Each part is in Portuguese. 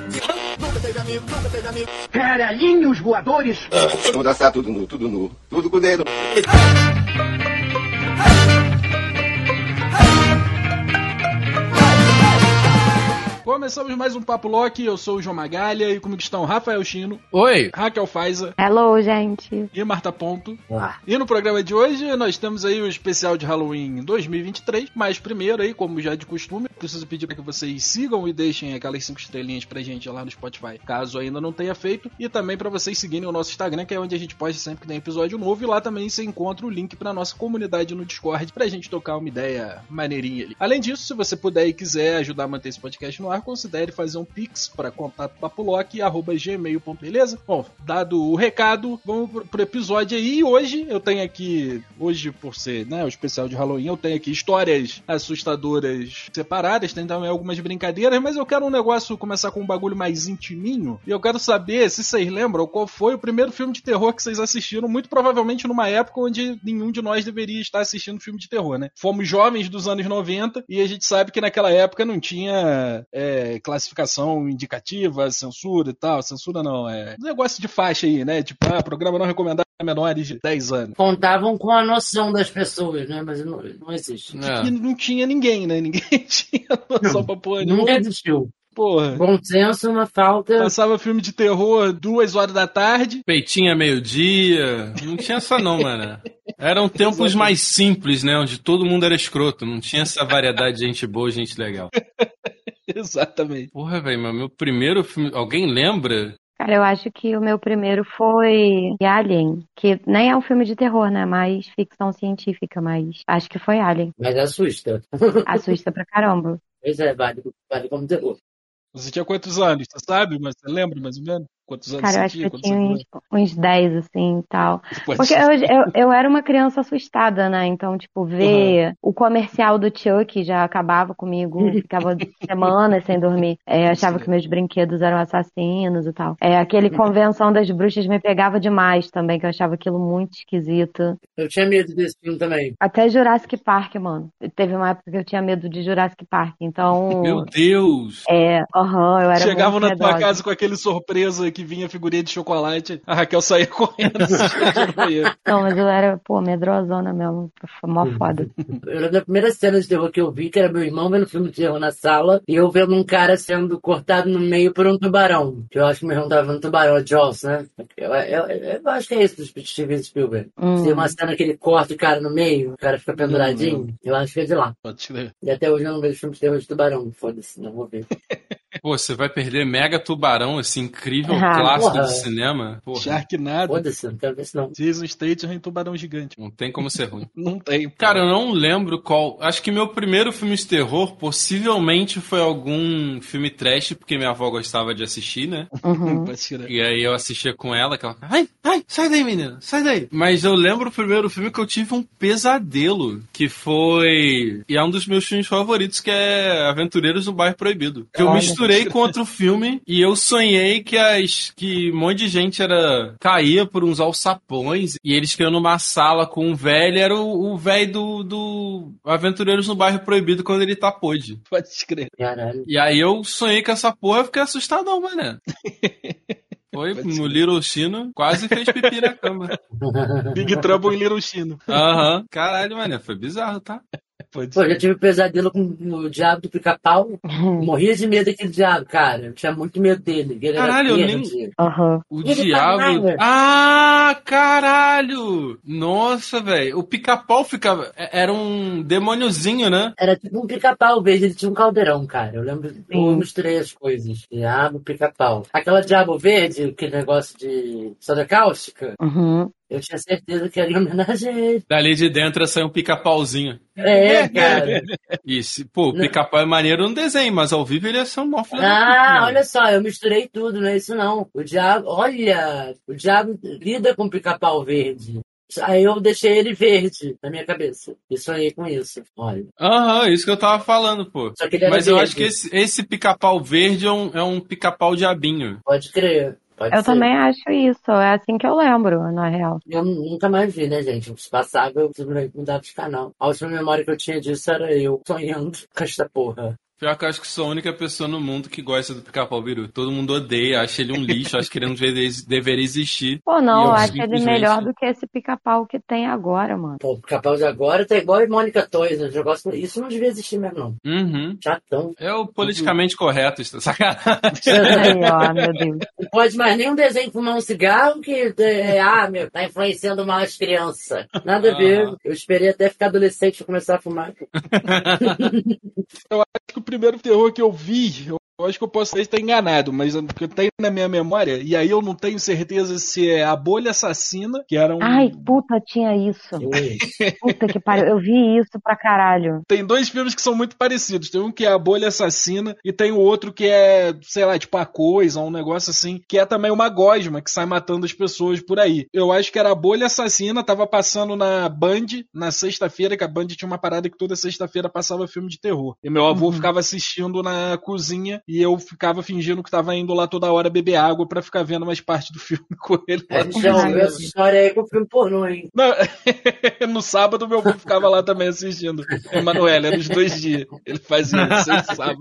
Nunca teve amigo, nunca teve amigo. Caralhinhos voadores. Vamos dançar tudo nu, tudo nu, tudo com o dedo. Começamos mais um Papo Loki, eu sou o João Magalha e comigo estão Rafael Chino, Oi. Raquel Faiza Hello, gente. e Marta Ponto. Ah. E no programa de hoje nós temos aí o especial de Halloween 2023, mas primeiro aí, como já é de costume, preciso pedir para que vocês sigam e deixem aquelas cinco estrelinhas pra gente lá no Spotify, caso ainda não tenha feito, e também para vocês seguirem o nosso Instagram, que é onde a gente posta sempre que tem episódio novo, e lá também você encontra o link pra nossa comunidade no Discord pra gente tocar uma ideia maneirinha ali. Além disso, se você puder e quiser ajudar a manter esse podcast no ar, considere fazer um pix para contato papolock@gmail.com, beleza? Bom, dado o recado, vamos pro, episódio aí. Hoje eu tenho aqui, hoje por ser, né, o especial de Halloween, eu tenho aqui histórias assustadoras separadas, tem também algumas brincadeiras, mas eu quero um negócio começar com um bagulho mais intiminho. E eu quero saber se vocês lembram qual foi o primeiro filme de terror que vocês assistiram, muito provavelmente numa época onde nenhum de nós deveria estar assistindo filme de terror, né? Fomos jovens dos anos 90 e a gente sabe que naquela época não tinha é, classificação indicativa, censura e tal. Censura não, é um negócio de faixa aí, né? Tipo, ah, programa não recomendado menores de 10 anos. Contavam com a noção das pessoas, né? Mas não, não existe. É. E não tinha ninguém, né? Ninguém tinha noção pra porra Nunca nenhuma. existiu. Porra. Bom senso, uma falta. Passava filme de terror duas horas da tarde. Peitinha meio-dia. Não tinha essa não, mano. Eram tempos mais simples, né? Onde todo mundo era escroto. Não tinha essa variedade de gente boa e gente legal. Exatamente. Porra, velho, mas meu primeiro filme. Alguém lembra? Cara, eu acho que o meu primeiro foi Alien, que nem é um filme de terror, né? Mas ficção científica, mas acho que foi Alien. Mas assusta. Assusta pra caramba. Pois é, vale, vale como terror. Você tinha quantos anos? Você sabe? Mas você lembra mais ou menos? Quantos anos Cara, eu acho que tinha? eu tinha anos? uns, uns 10, assim, e tal. Pode Porque ser. eu, eu, eu era uma criança assustada, né? Então, tipo, ver o comercial do Chuck já acabava comigo. Ficava semanas sem dormir. É, achava que meus brinquedos eram assassinos e tal. É, aquele Convenção das Bruxas me pegava demais também, que eu achava aquilo muito esquisito. Eu tinha medo desse filme também. Até Jurassic Park, mano. Teve uma época que eu tinha medo de Jurassic Park. Então, Meu Deus! é, aham, eu era Chegavam na tua casa com aquele surpresa que vinha figurinha de chocolate, a Raquel saía correndo. Não, mas eu era, pô, medrosona mesmo. Foi mó foda. Eu lembro da primeira cena de terror que eu vi, que era meu irmão vendo filme de terror na sala, e eu vendo um cara sendo cortado no meio por um tubarão. Que eu acho que meu irmão tava vendo tubarão, é Jaws, né? Eu, eu- eu- eu acho que é isso do Steven Spielberg. Hum. Tem uma cena que ele corta o cara no meio, o cara fica penduradinho. Eu acho que é de lá. Pode crer. E até hoje eu não vejo filme de terror de tubarão. Foda-se, não vou ver. Pô, você vai perder Mega Tubarão, esse incrível Ah, clássico porra. do cinema. Porra, Sharknado. Foda-se, não quero ver isso não. Jason Statham em Tubarão Gigante. não tem como ser ruim. Não tem. Cara, eu não lembro qual. Acho que meu primeiro filme de terror possivelmente foi algum filme trash, porque minha avó gostava de assistir, né? Uhum. E aí eu assistia com ela, que ela ai, ai, sai daí, menina, sai daí. Mas eu lembro o primeiro filme que eu tive um pesadelo, que foi. E é um dos meus filmes favoritos, que é Aventureiros no Bairro Proibido. Que eu Olha. Misturei com outro filme e eu sonhei que as. que um monte de gente era. caía por uns alçapões e eles ficam numa sala com um velho, era o o velho do, do Aventureiros no Bairro Proibido quando ele tá podre. Pode crer. Caralho. E aí eu sonhei com essa porra e fiquei assustadão, mané. Foi no Little Chino, quase fez pipi na cama. Big Trouble em Little Chino. Aham. Caralho, mané, foi bizarro, tá? Pode Pô, ser. já tive pesadelo com o diabo do pica-pau. Morria de medo daquele diabo, cara. Eu tinha muito medo dele. Ele Caralho, eu era nem- verde. Aham. O Ele diabo. falava. Ah, caralho! Nossa, velho. O pica-pau ficava. é- Era um demôniozinho, né? Era tipo um pica-pau verde, ele tinha um caldeirão, cara. Eu lembro, eu Sim. misturei as coisas. Diabo, pica-pau. Aquela diabo verde, aquele negócio de soda cáustica, Uhum. Eu tinha certeza que era em homenagem a ele. Dali de dentro saiu um pica-pauzinho. É, cara. E se, pô, Não. pica-pau é maneiro no desenho, mas ao vivo ele ia ser um mó Ah, olha só, eu misturei tudo, não é isso não. O diabo, olha, o diabo lida com pica-pau verde. Aí eu deixei ele verde na minha cabeça. E sonhei com isso. Olha. Aham, isso que eu tava falando, pô. Só que ele era Mas eu verde. acho que esse, esse pica-pau verde é um, é um pica-pau diabinho. Pode crer. Pode Eu ser. também acho isso. É assim que eu lembro, na real. Eu nunca mais vi, né, gente? Se passava, eu simplesmente mudava de canal. A última memória que eu tinha disso era eu sonhando com esta porra. Pior que eu acho que sou a única pessoa no mundo que gosta do pica-pau biru. Todo mundo odeia, acha ele um lixo, acha que ele não deveria, deveria existir. Pô, não, eu acho ele simplesmente- melhor do que esse pica-pau que tem agora, mano. Pô, o capaz de agora tá igual a Mônica Toys. né? Negócio... Isso não devia existir mesmo, não. Uhum. Chatão. É o politicamente correto, está sacanagem. Aí, ó, meu Deus. Não pode mais nem um desenho fumar um cigarro que, é, ah, meu, tá influenciando mal as crianças. Nada a ver. Ah. Eu esperei até ficar adolescente pra começar a fumar. Eu acho que o primeiro terror que eu vi, eu acho que eu posso estar enganado, mas o que eu tenho na minha memória, e aí eu não tenho certeza se é a bolha assassina, que era um. Ai, puta, tinha isso. Puta que pariu. Eu vi isso pra caralho. Tem dois filmes que são muito parecidos. Tem um que é a bolha assassina e tem o outro que é, sei lá, tipo a coisa, um negócio assim, que é também uma gosma que sai matando as pessoas por aí. Eu acho que era a bolha assassina, tava passando na Band na sexta-feira, que a Band tinha uma parada que toda sexta-feira passava filme de terror. E meu avô ficava assistindo na cozinha e eu ficava fingindo que tava indo lá toda hora beber água pra ficar vendo mais parte do filme com ele. A gente já essa história aí com o filme pornô, hein? Não, no sábado meu avô ficava lá também assistindo. Emanuele, era os dois dias. Ele fazia e sábado.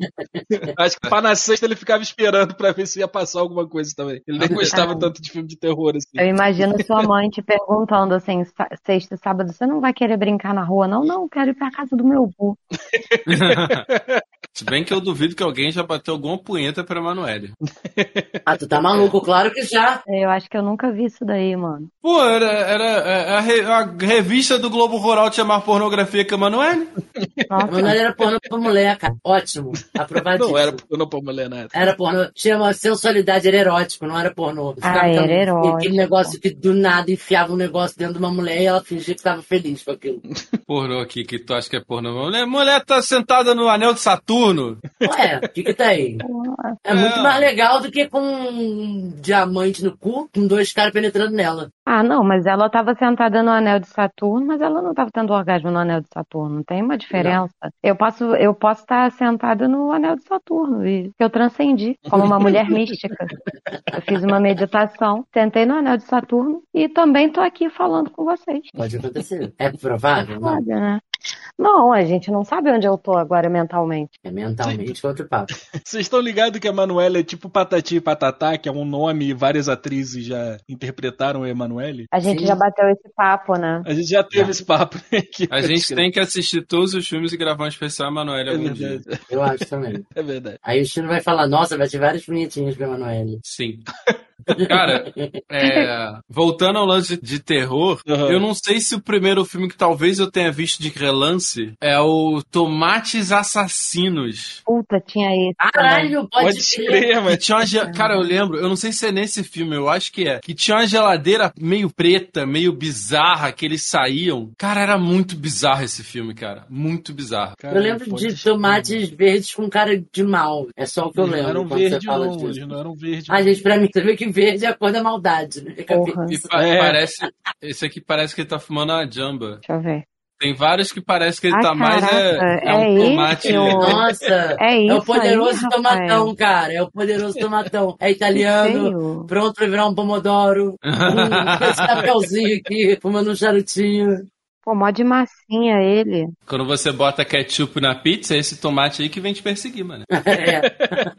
Acho que pra na sexta ele ficava esperando pra ver se ia passar alguma coisa também. Ele nem gostava tanto de filme de terror assim. Eu imagino sua mãe te perguntando assim, sexta e sábado, você não vai querer brincar na rua? Não, não, eu quero ir pra casa do meu avô. Se bem que eu duvido que alguém já bateu alguma punheta pra Emanuele. Ah, tu tá maluco? Claro que já. Eu acho que eu nunca vi isso daí, mano. Pô, era, era é, a, re- a revista do Globo Rural tinha mais pornografia que a Nossa, Manoel era pornô pra mulher, cara. Ótimo. Aprovadíssimo. Não era pornô pra mulher nada. Era pornô. Tinha uma sensualidade, era erótico, não era pornô. Ah, era erótico. Aquele negócio que do nada enfiava um negócio dentro de uma mulher e ela fingia que tava feliz com aquilo. Pornô aqui, que tu acha que é pornô. Mulher, mulher tá sentada no anel de Saturno. Ué, o que que tá aí? É muito mais legal do que com um diamante no cu, com dois caras penetrando nela. Ah, não, mas ela tava sentada no anel de Saturno, mas ela não tava tendo orgasmo no anel de Saturno. Tem uma diferença. Eu posso, eu posso estar sentada no anel de Saturno e eu transcendi como uma mulher mística. Eu fiz uma meditação, sentei no anel de Saturno e também tô aqui falando com vocês. Pode acontecer. É provável? Não. Foda, né? Não, a gente não sabe onde eu tô agora mentalmente. É mentalmente outro papo. Vocês estão ligados que a Emanuele é tipo Patati e Patatá, que é um nome e várias atrizes já interpretaram a Emanuele? A gente Sim. já bateu esse papo, né? A gente já teve esse papo aqui. A gente tem que assistir todos os filmes e gravar um especial Emanuele É algum dia. verdade. Eu acho também. É verdade. Aí o Chino vai falar, nossa, vai ter vários bonitinhos pra Emanuele. Sim. Cara, é, voltando ao lance de terror, Uhum. eu não sei se o primeiro filme que talvez eu tenha visto de relance é o Tomates Assassinos. Puta, tinha esse. também. Caralho, pode, crer, mas. tinha uma Cara, eu lembro, eu não sei se é nesse filme, eu acho que é. Que tinha uma geladeira meio preta, meio bizarra, que eles saíam. Cara, era muito bizarro esse filme, cara. Muito bizarro. Eu lembro de tomates verdes com cara de mal. É só o que eu Não lembro eram quando você verde, fala não. disso. Eles não eram verde. Ah, gente, pra mim, você vê que verde é a cor da maldade, né? Porra. E pa- É. parece. Esse aqui parece que ele tá fumando uma jamba. Deixa eu ver. Tem vários que parece que ele Ah, tá mais. É, caraca, é um é tomate. esse o- Nossa, É é isso o poderoso aí, tomatão, cara. É o poderoso tomatão. É italiano, pronto pra virar um pomodoro. com esse chapéuzinho aqui, fumando um charutinho. Pô, mó de massinha ele. Quando você bota ketchup na pizza, é esse tomate aí que vem te perseguir, mano. É.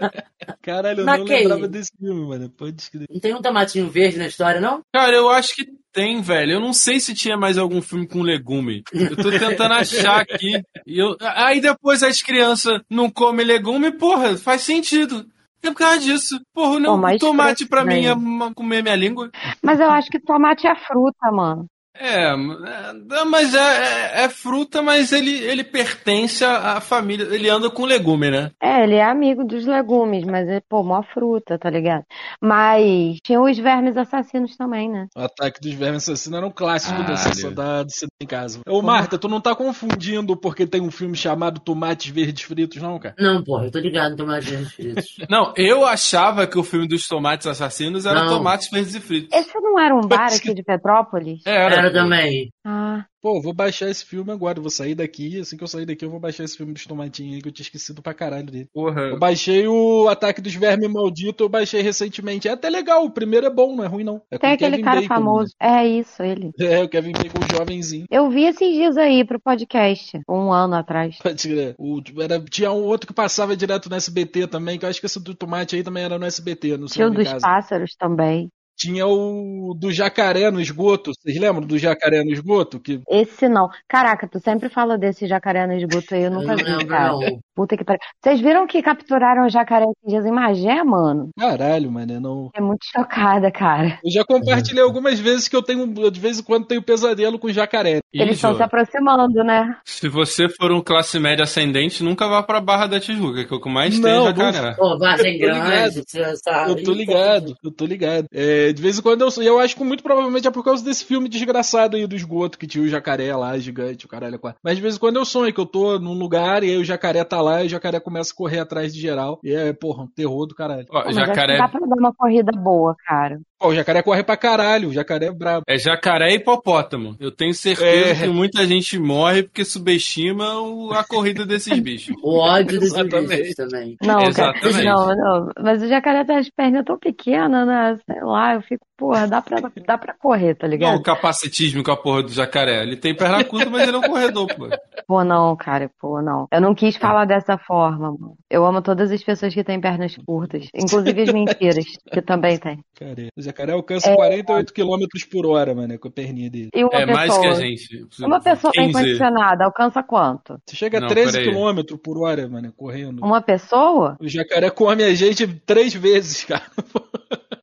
Caralho, eu Mas não que lembrava desse filme, mano. Pode escrever. Não tem um tomatinho verde na história, não? Cara, eu acho que tem, velho. Eu não sei se tinha mais algum filme com legume. Eu tô tentando achar aqui. E eu... Aí depois as crianças não comem legume, porra, faz sentido. É por causa disso. Porra, não, tomate pra mim é comer minha língua. Mas eu acho que tomate é fruta, mano. É, é, mas é, é- é fruta, mas ele, ele pertence à, família. Ele anda com legume, né? É, ele é amigo dos legumes, mas é, pô, mó fruta, tá ligado? Mas tinha os vermes assassinos também, né? O Ataque dos Vermes Assassinos era um clássico sessão da Cinema em Casa. Ô, Marta, tu não tá confundindo porque tem um filme chamado Tomates Verdes Fritos, não, cara? Não, porra, eu tô ligado em tomates verdes fritos. Não, eu achava que o filme dos tomates assassinos era Não. tomates verdes e fritos. Esse não era um bar aqui de Petrópolis? Era. Era Também. Ah, Pô, vou baixar esse filme agora. Vou sair daqui. Assim que eu sair daqui, eu vou baixar esse filme dos tomatinhos aí que eu tinha esquecido pra caralho dele. Porra. Eu baixei o Ataque dos Vermes Maldito, eu baixei recentemente. É até legal, o primeiro é bom, não é ruim não. É com tem o aquele Kevin cara Bacon, famoso. É isso, ele. né? É, o Kevin Bacon jovenzinho. Eu vi esses dias aí pro podcast, um ano atrás. Pode crer. O, era, tinha um outro que passava direto no SBT também, que eu acho que esse do tomate aí também era no SBT, no Tinha o dos Casa. pássaros também. Tinha o do jacaré no esgoto. Vocês lembram do jacaré no esgoto? Que Esse não. Caraca, tu sempre fala desse jacaré no esgoto aí, eu Eu nunca não vi, lembro, cara. não. Puta que pariu. Vocês viram que capturaram o jacaré esses dias em Magé, mano? caralho, mano, não. É muito chocada, cara. Eu já compartilhei algumas vezes que eu tenho, de vez em quando tenho pesadelo com jacaré. Eles estão se aproximando, né? Se você for um classe média ascendente, nunca vá pra Barra da Tijuca, que é o que mais tem Não, é jacaré. Pô, Vargem Eu tô ligado. Grande. Eu tô ligado, eu tô ligado. É, de vez em quando eu eu acho que muito provavelmente é por causa desse filme desgraçado aí do esgoto que tinha o jacaré lá, gigante, o caralho é. Mas de vez em quando eu sonho que eu tô num lugar e aí o jacaré tá lá e o jacaré começa a correr atrás de geral. E é, porra, um terror do caralho. Ó, Pô, jacaré, dá pra dar uma corrida boa, cara. Pô, o jacaré corre pra caralho, o jacaré é brabo. é jacaré e hipopótamo. Eu tenho certeza É. que muita gente morre porque subestima o- a corrida desses bichos. O ódio desses bichos também. Não, cara, Exatamente. não, não. Mas o jacaré tem as pernas tão pequenas, né? Sei lá, eu fico, porra, dá pra, dá pra correr, tá Não ligado? o capacitismo com a porra do jacaré. Ele tem perna curta, mas ele é um corredor, pô. Pô, não, cara, pô, não. Eu não quis falar dessa forma, mano. Eu amo todas as pessoas que têm pernas curtas, inclusive as mentiras, que também tem. Cara, o jacaré alcança 48 km por hora, mano, com a perninha dele. Uma É pessoa, mais que a gente. uma pessoa bem 15. condicionada alcança quanto? Você chega a Não, 13 peraí. km por hora, mano, correndo. Uma pessoa? O jacaré come a gente três vezes, cara.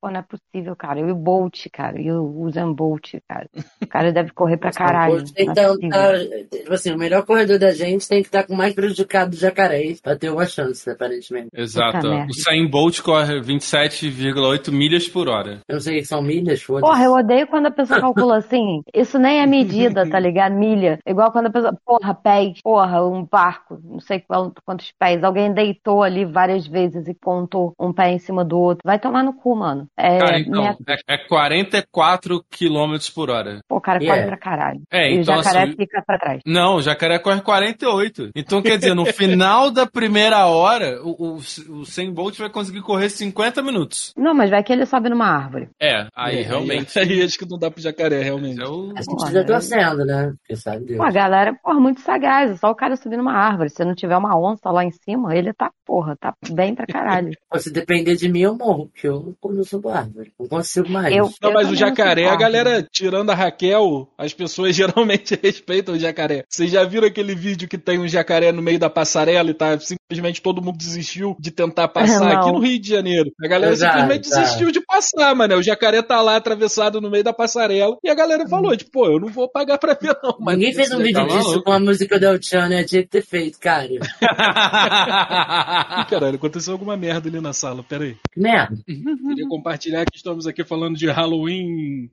Pô, não é possível, cara. E o Bolt, cara. E o Usain Bolt, cara. O cara deve correr pra caralho. É tá, tá- tipo assim, o melhor corredor da gente tem que estar com mais prejudicado do jacaré pra ter uma chance, aparentemente. Exato. O Sain Bolt corre 27,8 milhas por hora. Eu não sei que são milhas, foda-se. Porra, eu odeio quando a pessoa calcula assim. Isso nem é medida, tá ligado? Milha. Igual quando a pessoa. Porra, pés. Porra, um barco. Não sei quantos pés. Alguém deitou ali várias vezes e contou um pé em cima do outro. Vai tomar no cu, mano. É, Cara, então, metro. é, é 44 km por hora. Pô, o cara Yeah. corre pra caralho. É, e então o jacaré assim- fica pra trás. Não, o jacaré corre 48. Então, quer dizer, no final da primeira hora, o, o, o 100 Bolt vai conseguir correr 50 minutos. Não, mas vai que ele sobe numa árvore. É, aí É, realmente. Aí, acho que não dá pro jacaré, realmente. É o... A gente Porra, já né? torcendo, né? Porque sabe Deus. Pô, a galera, porra, muito sagaz. É só o cara subir numa árvore. Se não tiver uma onça lá em cima, ele tá, porra, tá bem pra caralho. Se depender de mim, eu morro, porque eu não subo árvore. Não consigo mais. Eu- Não, mas o jacaré, a galera, tirando a Raquel, as pessoas geralmente respeitam o jacaré. Vocês já viram aquele vídeo que tem um jacaré no meio da passarela e tá simplesmente todo mundo desistiu de tentar passar Não. aqui no Rio de Janeiro? A galera Exato, simplesmente tá. desistiu de passar, mano. O jacaré tá lá atravessado no meio da passarela e a galera falou, tipo, pô, eu não vou pagar pra ver não. Mas Ninguém fez um vídeo tá disso com a música do El Chan, né? Tinha que ter feito, cara. Caralho, aconteceu alguma merda ali na sala, peraí. Que merda. Queria compartilhar que estamos aqui falando de Halloween,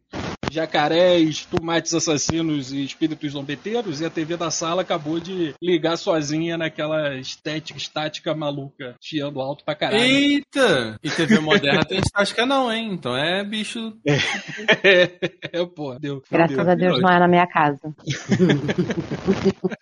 jacarés, tomates assassinos e espíritos zombeteiros, e a TV da sala acabou de ligar sozinha naquela estética estática maluca, chiando alto pra caralho. Eita! E TV moderna tem estática não, hein? Então é bicho... é, pô, deu. Graças fudeu. a Deus não é na minha casa.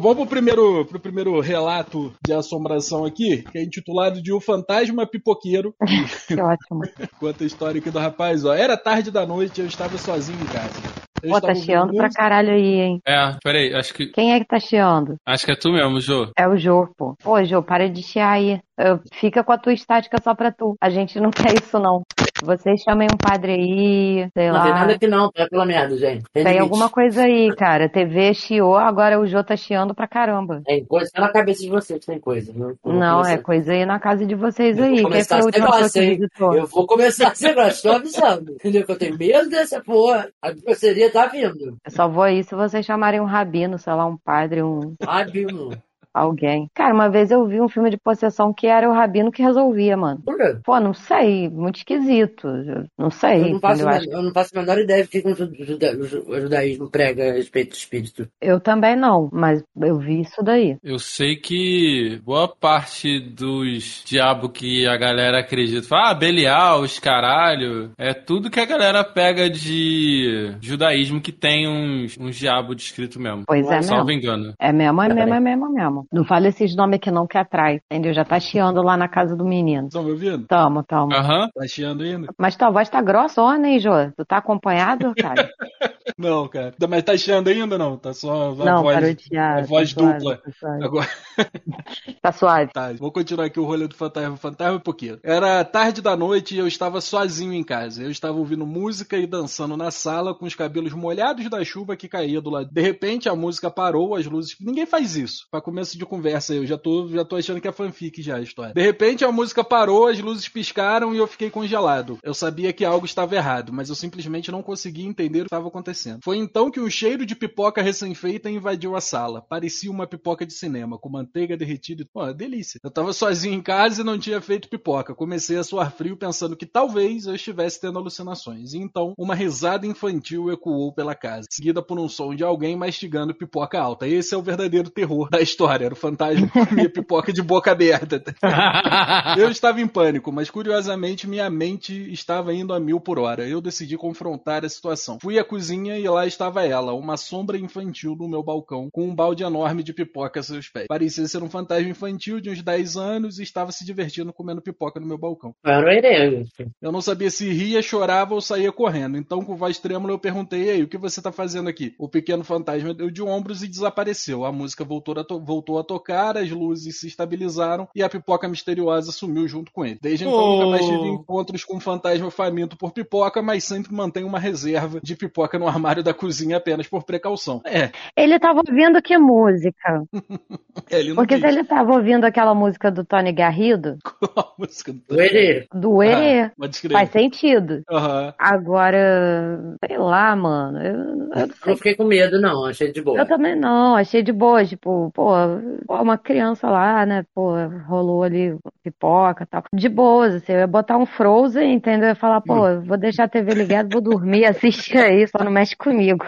Vamos pro primeiro, pro primeiro relato de assombração aqui, que é intitulado de O Fantasma Pipoqueiro. Que ótimo. Conta a história aqui do rapaz, ó. Era tarde da noite, eu estava sozinho em casa. Eu Pô, tá chiando pra caralho aí, hein? É, peraí, acho que, Quem é que tá chiando? acho que é tu mesmo, Jô. É o Jô, pô. Pô, Jô, para de chiar aí. Eu- Fica com a tua estática só pra tu. A gente não quer isso, não. Vocês chamem um padre aí, sei Não tem lá. nada que não, é pela merda, gente. Tem, Tem alguma coisa aí, cara. TV chiou, agora o Jô tá chiando pra caramba. Tem coisa tá na cabeça de vocês, tem coisa. Não, vou Não, é coisa aí na casa de vocês Eu vou aí. Quem começar foi a hein? visitou? Eu vou começar esse negócio, estou avisando. Entendeu? Que eu tenho medo dessa porra. A grosseria tá vindo. Eu só vou aí se vocês chamarem um rabino, sei lá, um padre, um. Rabino. Alguém. Cara, uma vez eu vi um filme de possessão que era o Rabino que resolvia, mano. Por quê? Pô, não sei, muito esquisito. Não sei. Eu não, faço, eu, acho- eu não faço a menor ideia do que o juda- o ju- o judaísmo prega a respeito do espírito. eu também não, mas eu vi isso daí. Eu sei que boa parte dos diabos que a galera acredita, fala, ah, Belial, os caralho, é tudo que a galera pega de judaísmo que tem uns, uns diabos descrito mesmo. Pois é Salvo mesmo. engano. É mesmo, é mesmo, é mesmo, é mesmo. Não fala esses nomes aqui não que atrai, entendeu? Já tá chiando lá na casa do menino. Estão me ouvindo? Tamo, tamo. Aham. Tá chiando ainda? Mas tua voz tá grossona, hein, Jô? Tu tá acompanhado, cara? Não, cara. Mas tá chiando ainda ou não? Tá só a não, voz. parou de chiar. a voz tá suave, dupla. Tá suave. Agora, Tá suave. tá, vou continuar aqui o rolê do fantasma. Fantasma um pouquinho. Era tarde da noite e eu estava sozinho em casa. Eu estava ouvindo música e dançando na sala com os cabelos molhados da chuva que caía do lado. De repente a música parou, as luzes. Ninguém faz isso. Pra começo de conversa, eu já tô, já tô achando que é fanfic já a história. De repente a música parou, as luzes piscaram e eu fiquei congelado. Eu sabia que algo estava errado, mas eu simplesmente não conseguia entender o que estava acontecendo. Foi então que um cheiro de pipoca recém-feita invadiu a sala. Parecia uma pipoca de cinema, com manteiga derretida e. Pô, delícia. Eu tava sozinho em casa e não tinha feito pipoca. Comecei a suar frio pensando que talvez eu estivesse tendo alucinações. E então, uma risada infantil ecoou pela casa, seguida por um som de alguém mastigando pipoca alta. Esse é o verdadeiro terror da história. Era o fantasma que comia pipoca de boca aberta. Eu estava em pânico, mas curiosamente minha mente estava indo a mil por hora. Eu decidi confrontar a situação. Fui à cozinha e lá estava ela, uma sombra infantil no meu balcão, com um balde enorme de pipoca a seus pés. Parecia ser um fantasma infantil de uns 10 anos e estava se divertindo comendo pipoca no meu balcão. Era o herego. Eu não sabia se ria, chorava ou saía correndo. Então, com voz trêmula, eu perguntei: Ei, o que você tá fazendo aqui? O pequeno fantasma deu de ombros e desapareceu. A música voltou a, to- voltou a tocar, as luzes se estabilizaram e a pipoca misteriosa sumiu junto com ele. Desde então, Oh. nunca mais tive encontros com um fantasma faminto por pipoca, mas sempre mantenho uma reserva de pipoca no armário da cozinha apenas por precaução. É, Ele tava ouvindo que música? ele não Porque quis. se ele tava ouvindo aquela música do Tony Garrido, a música do... O herê. do Erê, Ah, faz sentido. Aham. Agora, sei lá, mano. Eu, eu não Eu não fiquei com medo, não. Achei de boa. Eu também não, achei de boa, tipo, pô, uma criança lá, né, pô, rolou ali pipoca e tal. De boas, assim, eu ia botar um Frozen, entendeu? Eu ia falar, pô, eu vou deixar a TV ligada, vou dormir, assiste aí, só não mexe comigo.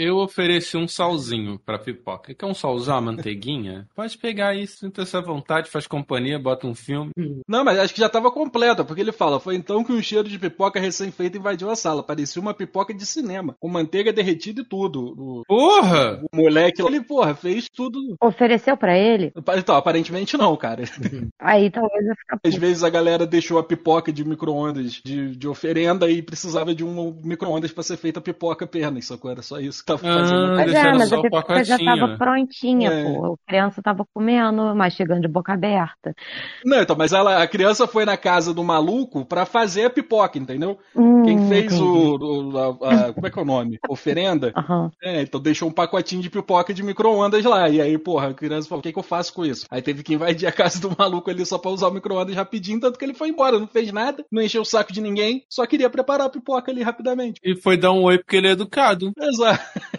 Eu ofereci um salzinho pra pipoca. Quer um salzão, uma manteiguinha? Pode pegar isso, sinta essa vontade, faz companhia, bota um filme. Não, mas acho que já tava completa, porque ele fala: foi então que um cheiro de pipoca recém-feita invadiu a sala. Parecia uma pipoca de cinema, com manteiga derretida e tudo. O, Porra! o moleque lá, ele, porra, fez tudo. Ofereceu pra ele, Então, aparentemente não, cara. aí talvez eu ficar Às vezes a galera deixou a pipoca de micro-ondas de, de oferenda e precisava de um micro-ondas pra ser feita pipoca apenas, sacou? Era só isso que tava Ah, fazendo. Mas é, mas só a pipoca já tava prontinha, É. pô. A criança tava comendo, mastigando de boca aberta. Não, então, mas ela, a criança foi na casa do maluco pra fazer a pipoca, entendeu? Hum, Quem fez o. o- a- a- como é que é o nome? Oferenda. Aham. É, então deixou um pacotinho de pipoca de micro-ondas lá. E aí, porra, a criança falou: o que, que eu faço com isso? Aí teve que invadir a casa do maluco ali só pra usar o micro-ondas rapidinho, tanto que ele foi embora, não fez nada, não encheu o saco de ninguém, só queria preparar a pipoca ali rapidamente. E foi dar um oi porque ele é educado. Exa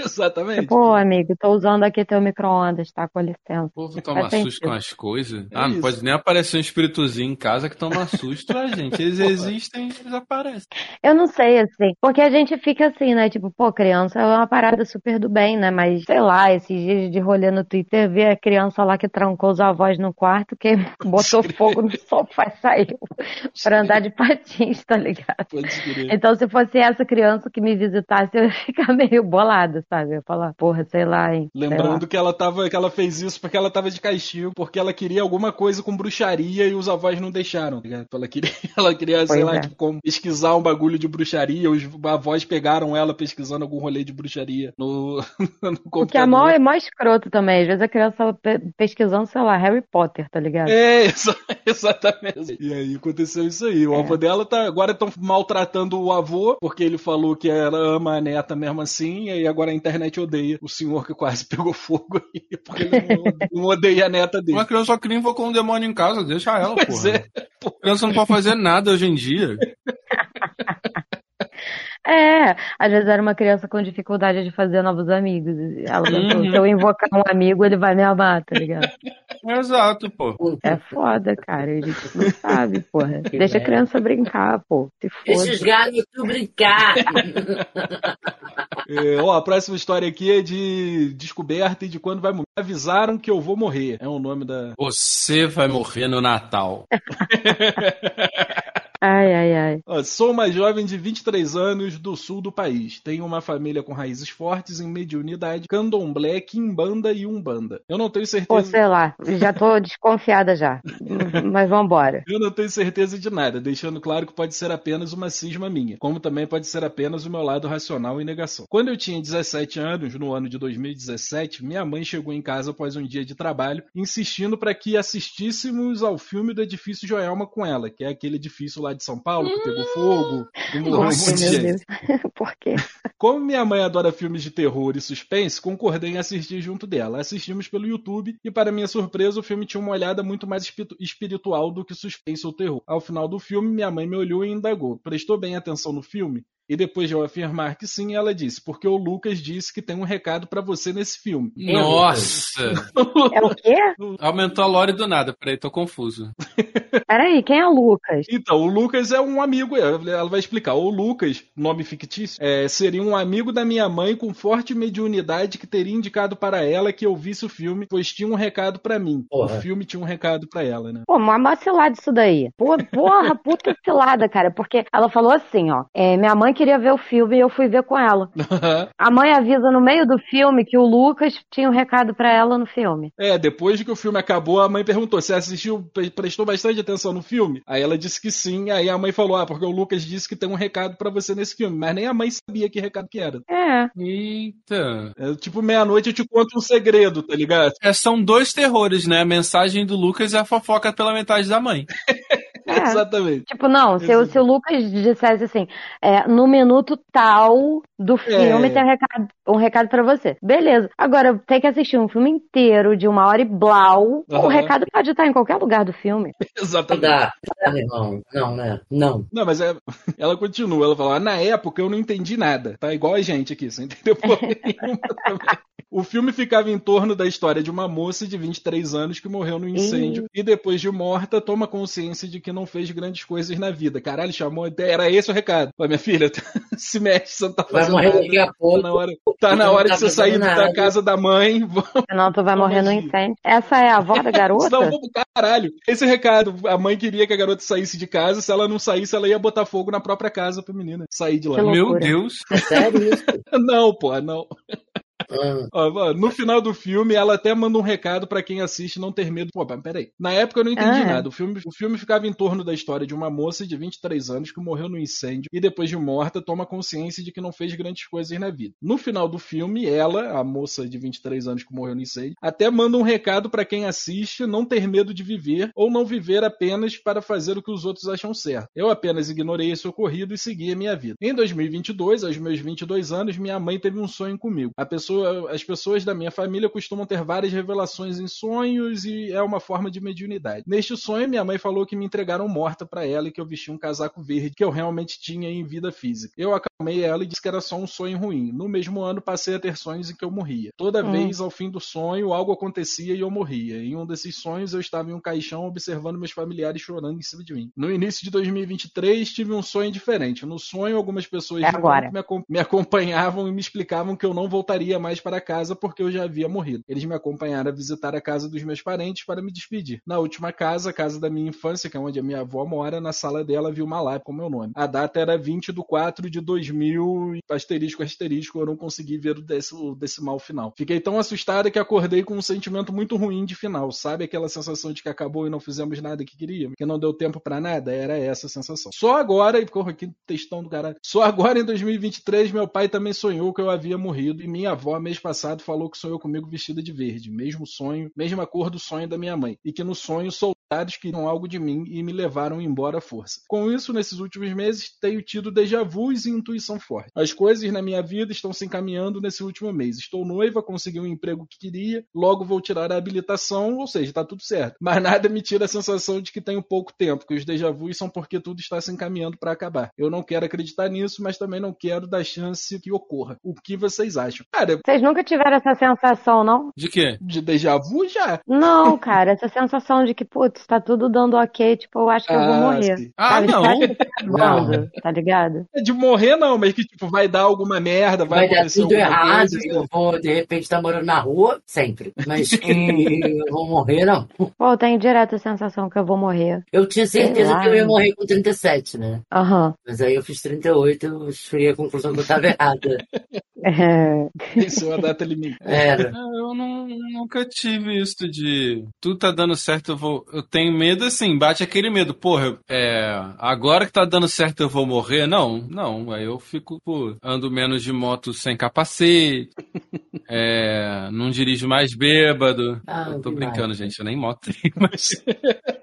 Exatamente. Pô, amigo, tô usando aqui teu micro-ondas, tá? Com licença. O povo toma Faz susto com as coisas. É ah, não isso. pode nem aparecer um espíritozinho em casa que toma susto, ah, gente. Eles existem, eles aparecem. Eu não sei, assim, porque a gente fica assim, né? Tipo, pô, criança é uma parada super do bem, né? Mas, sei lá, esses dias de rolê no Twitter, ver a criança lá que trancou os avós no quarto, que botou fogo no sofá e saiu pra andar de patins, tá ligado? Então, se fosse essa criança que me visitasse, eu ia ficar meio bolada, sabe? Eu falar, porra, sei lá, hein? sei lá. Lembrando que ela tava, que ela fez isso porque ela tava de castigo, porque ela queria alguma coisa com bruxaria e os avós não deixaram, tá ligado? Ela queria, ela queria, sei Pois lá, é. tipo, como pesquisar um bagulho de bruxaria, os avós pegaram ela pesquisando algum rolê de bruxaria no, no O que é mó, computador. é mó escroto também. Às vezes a criança pesquisando, sei lá, Harry Potter, tá ligado? É, exa- exatamente. E aí aconteceu isso aí. O É. avô dela tá. Agora estão maltratando o avô, porque ele falou que ela ama a neta mesmo assim, e aí agora internet odeia o senhor que quase pegou fogo aí, porque ele não, não odeia a neta dele. Uma criança só cria invocou um demônio em casa, deixa ela, Pois porra. é. A criança não pode fazer nada hoje em dia. É, às vezes era uma criança com dificuldade de fazer novos amigos. Ela pensou, se eu invocar um amigo, ele vai me amar, tá ligado? Exato, pô. É foda, cara. A gente não sabe, porra. Que Deixa a criança brincar, pô. Se Deixa foda. os garotos brincar. É, ó, a próxima história aqui é de descoberta e de quando vai morrer. Avisaram que eu vou morrer. É o nome da. Você vai morrer no Natal. Ai, ai, ai. Ó, sou uma jovem de 23 anos do sul do país. Tenho uma família com raízes fortes em mediunidade, candomblé, quimbanda e umbanda. Eu não tenho Pô, certeza. sei lá. Já tô desconfiada já. Mas vambora. Eu não tenho certeza de nada, deixando claro que pode ser apenas uma cisma minha, como também pode ser apenas o meu lado racional e negação. Quando eu tinha 17 anos, no ano de 2017, minha mãe chegou em casa após um dia de trabalho, insistindo para que assistíssemos ao filme do edifício Joelma com ela, que é aquele edifício lá de São Paulo que pegou fogo, que morreu um Nossa, monte de Meu gente. Deus. Por quê? Como minha mãe adora filmes de terror e suspense, concordei em assistir junto dela. Assistimos pelo YouTube e, para minha surpresa, o filme tinha uma olhada muito mais espi- espiritual do que suspense ou terror. Ao final do filme, minha mãe me olhou e indagou: prestou bem atenção no filme? E depois de eu afirmar que sim, ela disse: porque o Lucas disse que tem um recado pra você nesse filme. Nossa! É o quê? Aumentou a lore do nada. Peraí, tô confuso. Peraí, quem é Lucas? Então, o Lucas é um amigo, ela vai explicar. O Lucas, nome fictício, é, seria um amigo da minha mãe com forte mediunidade que teria indicado para ela que eu visse o filme, pois tinha um recado pra mim. Porra. O filme tinha um recado pra ela, né? Pô, uma cilada isso daí. Pô, porra, puta cilada, cara. Porque ela falou assim, ó. é, minha mãe queria ver o filme e eu fui ver com ela. A mãe avisa no meio do filme que o Lucas tinha um recado pra ela no filme. É, depois de que o filme acabou, a mãe perguntou: Você assistiu, pre- prestou bastante atenção no filme? Aí ela disse que sim. Aí a mãe falou: Ah, porque o Lucas disse que tem um recado pra você nesse filme. Mas nem a mãe sabia que recado que era. É. Eita. É, tipo, meia-noite eu te conto um segredo, tá ligado? É, são dois terrores, né? A mensagem do Lucas e a fofoca pela metade da mãe. É. Exatamente. Tipo, não, se, o- se o Lucas dissesse assim, é, no minuto tal do filme É. tem um recado, um recado pra você. Beleza. Agora, tem que assistir um filme inteiro de uma hora e blau. O Aham. recado pode estar em qualquer lugar do filme. Exatamente. dá. Não. Não, né? Não. Não, mas é- ela continua, ela fala, "Ah, na época eu não entendi nada, tá igual a gente aqui, você entendeu porra nenhuma também. O filme ficava em torno da história de uma moça de 23 anos que morreu no incêndio e depois de morta toma consciência de que não fez grandes coisas na vida. Caralho, chamou, era esse o recado. Falei, minha filha, se mexe, você não tá Vai fazendo morrer nada. daqui a Tá pouco. na hora, tá na Não hora tá de você sair fazendo da nada. casa da mãe. Senão tu vai Não, morrer no incêndio. Essa é a avó da garota? Não, vamos caralho. Esse recado, a mãe queria que a garota saísse de casa, se ela não saísse, ela ia botar fogo na própria casa pra menina sair de lá. Meu. Deus. É sério isso? Não, pô, não. Ó, No final do filme, ela até manda um recado pra quem assiste não ter medo. Pô, mas peraí. Na época eu não entendi Ah, é. nada. O filme, o filme ficava em torno da história de uma moça de 23 anos que morreu no incêndio e depois de morta toma consciência de que não fez grandes coisas na vida. No final do filme, ela, a moça de 23 anos que morreu no incêndio, até manda um recado pra quem assiste não ter medo de viver ou não viver apenas para fazer o que os outros acham certo. Eu apenas ignorei esse ocorrido e segui a minha vida. Em 2022, aos meus 22 anos, minha mãe teve um sonho comigo. A pessoa, as pessoas da minha família costumam ter várias revelações em sonhos e é uma forma de mediunidade. Neste sonho, minha mãe falou que me entregaram morta para ela e que eu vestia um casaco verde que eu realmente tinha em vida física. Eu acalmei ela e disse que era só um sonho ruim. No mesmo ano, passei a ter sonhos em que eu morria. Toda Hum. vez, ao fim do sonho, algo acontecia e eu morria. Em um desses sonhos, eu estava em um caixão observando meus familiares chorando em cima de mim. No início de 2023, tive um sonho diferente. No sonho, algumas pessoas É me acompanhavam e me explicavam que eu não voltaria mais para casa porque eu já havia morrido. Eles me acompanharam a visitar a casa dos meus parentes para me despedir. Na última casa, a casa da minha infância, que é onde a minha avó mora, na sala dela vi uma lápide com meu nome. A data era 20 de 4 de 2000, e asterisco, asterisco, eu não consegui ver o, o decimal final. Fiquei tão assustada que acordei com um sentimento muito ruim de final, sabe? Aquela sensação de que acabou e não fizemos nada que queríamos, que não deu tempo para nada, era essa a sensação. Só agora, e porra, que textão do caralho, só agora em 2023 meu pai também sonhou que eu havia morrido e minha avó mês passado falou que sonhou comigo vestida de verde, mesmo sonho, mesma cor do sonho da minha mãe, e que no sonho soltava Dados queriam algo de mim e me levaram embora à força. Com isso, nesses últimos meses, tenho tido déjà vus e intuição forte. As coisas na minha vida estão se encaminhando nesse último mês. Estou noiva, consegui um emprego que queria, logo vou tirar a habilitação, ou seja, está tudo certo. Mas nada me tira a sensação de que tenho pouco tempo, que os déjà vus são porque tudo está se encaminhando para acabar. Eu não quero acreditar nisso, mas também não quero dar chance que ocorra. O que vocês acham? Cara, Vocês nunca tiveram essa sensação, não? De quê? de déjà vu já. Não, cara, essa sensação de que, putz, tá tudo dando ok, tipo, eu acho que eu vou Ah, morrer. sim. Ah, Sabe? não. Tá acabando, tá ligado? É De morrer não, mas que tipo, vai dar alguma merda, vai, Vai dar acontecer tudo alguma errado, coisa. eu vou de repente estar morando na rua, sempre. Mas que eu vou morrer, não. Pô, eu tenho direto a sensação que eu vou morrer. Eu tinha certeza que eu ia morrer com 37, né? Aham. Mas aí eu fiz 38, eu cheguei à conclusão que eu tava errada. É. Isso é uma data limite. Era. Ah, Eu não, nunca tive isso de tudo tá dando certo, eu vou. Eu tenho medo assim, bate aquele medo. Porra, é. Agora que tá dando certo eu vou morrer? Não, não. Aí eu fico, pô, ando menos de moto sem capacete. É. Não dirijo mais bêbado. Ah, eu tô brincando, gente. Eu nem moto tenho, mas.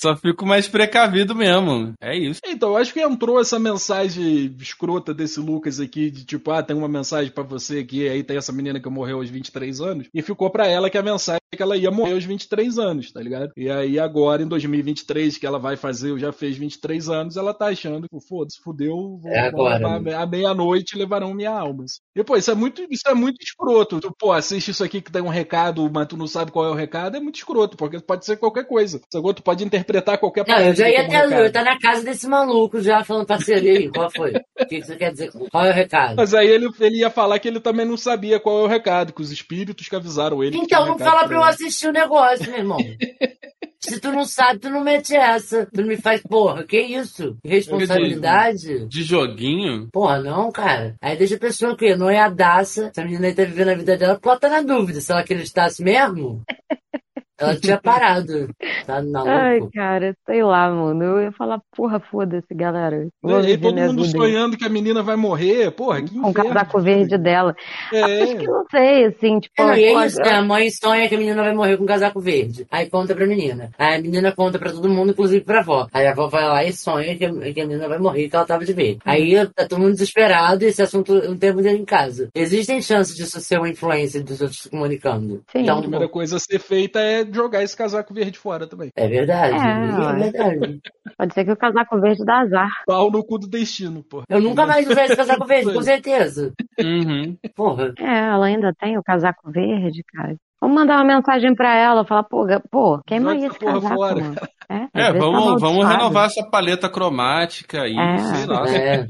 Só fico mais precavido mesmo. É isso. Então, eu acho que entrou essa mensagem escrota desse Lucas aqui, de tipo, ah, tem uma mensagem pra você aqui, aí tem essa menina que morreu aos 23 anos, e ficou pra ela que a mensagem é que ela ia morrer aos 23 anos, tá ligado? E aí agora, em 2023, que ela vai fazer, já fez 23 anos, ela tá achando que, foda-se, fudeu, vou, É vou agora, levar à meia-noite levarão minha alma. E, pô, isso é muito, isso é muito escroto. Tu, pô, assiste isso aqui que tem um recado, mas tu não sabe qual é o recado, é muito escroto, porque pode ser qualquer coisa. Sacou? Tu pode interpretar qualquer Não, eu já ia até eu recado. ia estar na casa desse maluco já falando parceiro aí, qual foi? O que você quer dizer? Qual é o recado? Mas aí ele, ele ia falar que ele também não sabia qual é o recado, que os espíritos que avisaram ele. Então não fala pra eu assistir o negócio, meu irmão. Se tu não sabe, tu não mete essa. Tu não me faz, porra, que isso? Responsabilidade? De joguinho? Porra, não, cara. Aí deixa a pessoa que não é a daça. Essa menina aí tá vivendo a vida dela, porque ela tá na dúvida se ela acreditasse mesmo. Ela tinha parado. Tá Ai, maluco. cara, sei lá, mano. Eu ia falar, porra, foda-se, galera. Vou E aí todo mundo sonhando que a menina vai morrer. Porra, que com o casaco verde dela. É. Acho que não sei, assim, tipo. É, não, e é isso, né? A mãe sonha que a menina vai morrer com um casaco verde. Aí conta pra menina. Aí a menina conta pra todo mundo, inclusive pra avó. Aí a avó vai lá e sonha que a, que a menina vai morrer, que ela tava de verde. Aí tá todo mundo desesperado e esse assunto não tem muito em casa. Existem chances disso ser uma influência dos outros se comunicando. Sim. A Então, primeira coisa a ser feita é jogar esse casaco verde fora também. é verdade. É, É, verdade. Pode ser que o casaco verde dá azar. Pau no cu do destino, porra. Eu nunca mais usei esse casaco verde, com certeza. Uhum. Porra. É, ela ainda tem o casaco verde, cara. Vamos mandar uma mensagem pra ela, falar, pô, pô queima Joga esse casaco, fora. mano. É, É, vezes tá vamos, vamos renovar essa paleta cromática aí, É. sei lá. É,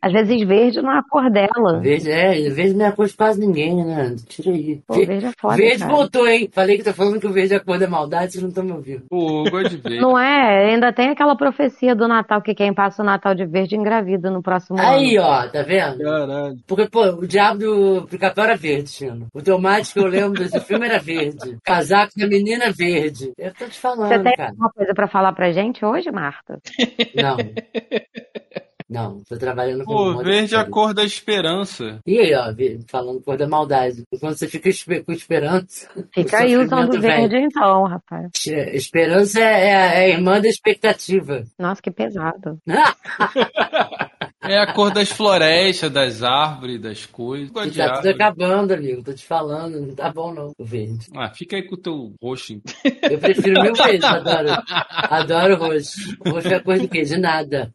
Às vezes verde não é a cor dela. verde, é, verde não é a cor de quase ninguém, né? Tira aí. Pô, Ve- verde é foda, verde cara. voltou, hein? Falei que tá falando que o verde é a cor da maldade, vocês não estão me ouvindo. Gosto de ver. Não é? Ainda tem aquela profecia do Natal que quem passa o Natal de verde engravida no próximo Aí, ano. ó, tá vendo? Caralho. Porque, pô, o diabo do pica-pau era verde, Chino. O tomate que eu lembro desse filme era verde. O casaco da menina é verde. Eu tô te Você falando, tem cara. alguma coisa pra falar pra gente hoje, Marta? Não. Não, tô trabalhando com Pô, moda verde é a cor da esperança. E aí, ó, vi- falando cor da maldade. Quando você fica com esperança. Fica o aí usando sofrimento vem. verde então, rapaz. É, Esperança é, é a- é a irmã da expectativa. Nossa, que pesado. É a cor das florestas, das árvores, das coisas. Tá tudo árvore. acabando, amigo. Tô te falando. Não tá bom, não, o verde. Ah, fica aí com o teu roxo. então. Eu prefiro mil vezes, adoro. Adoro roxo. Roxo é cor de quê? De nada.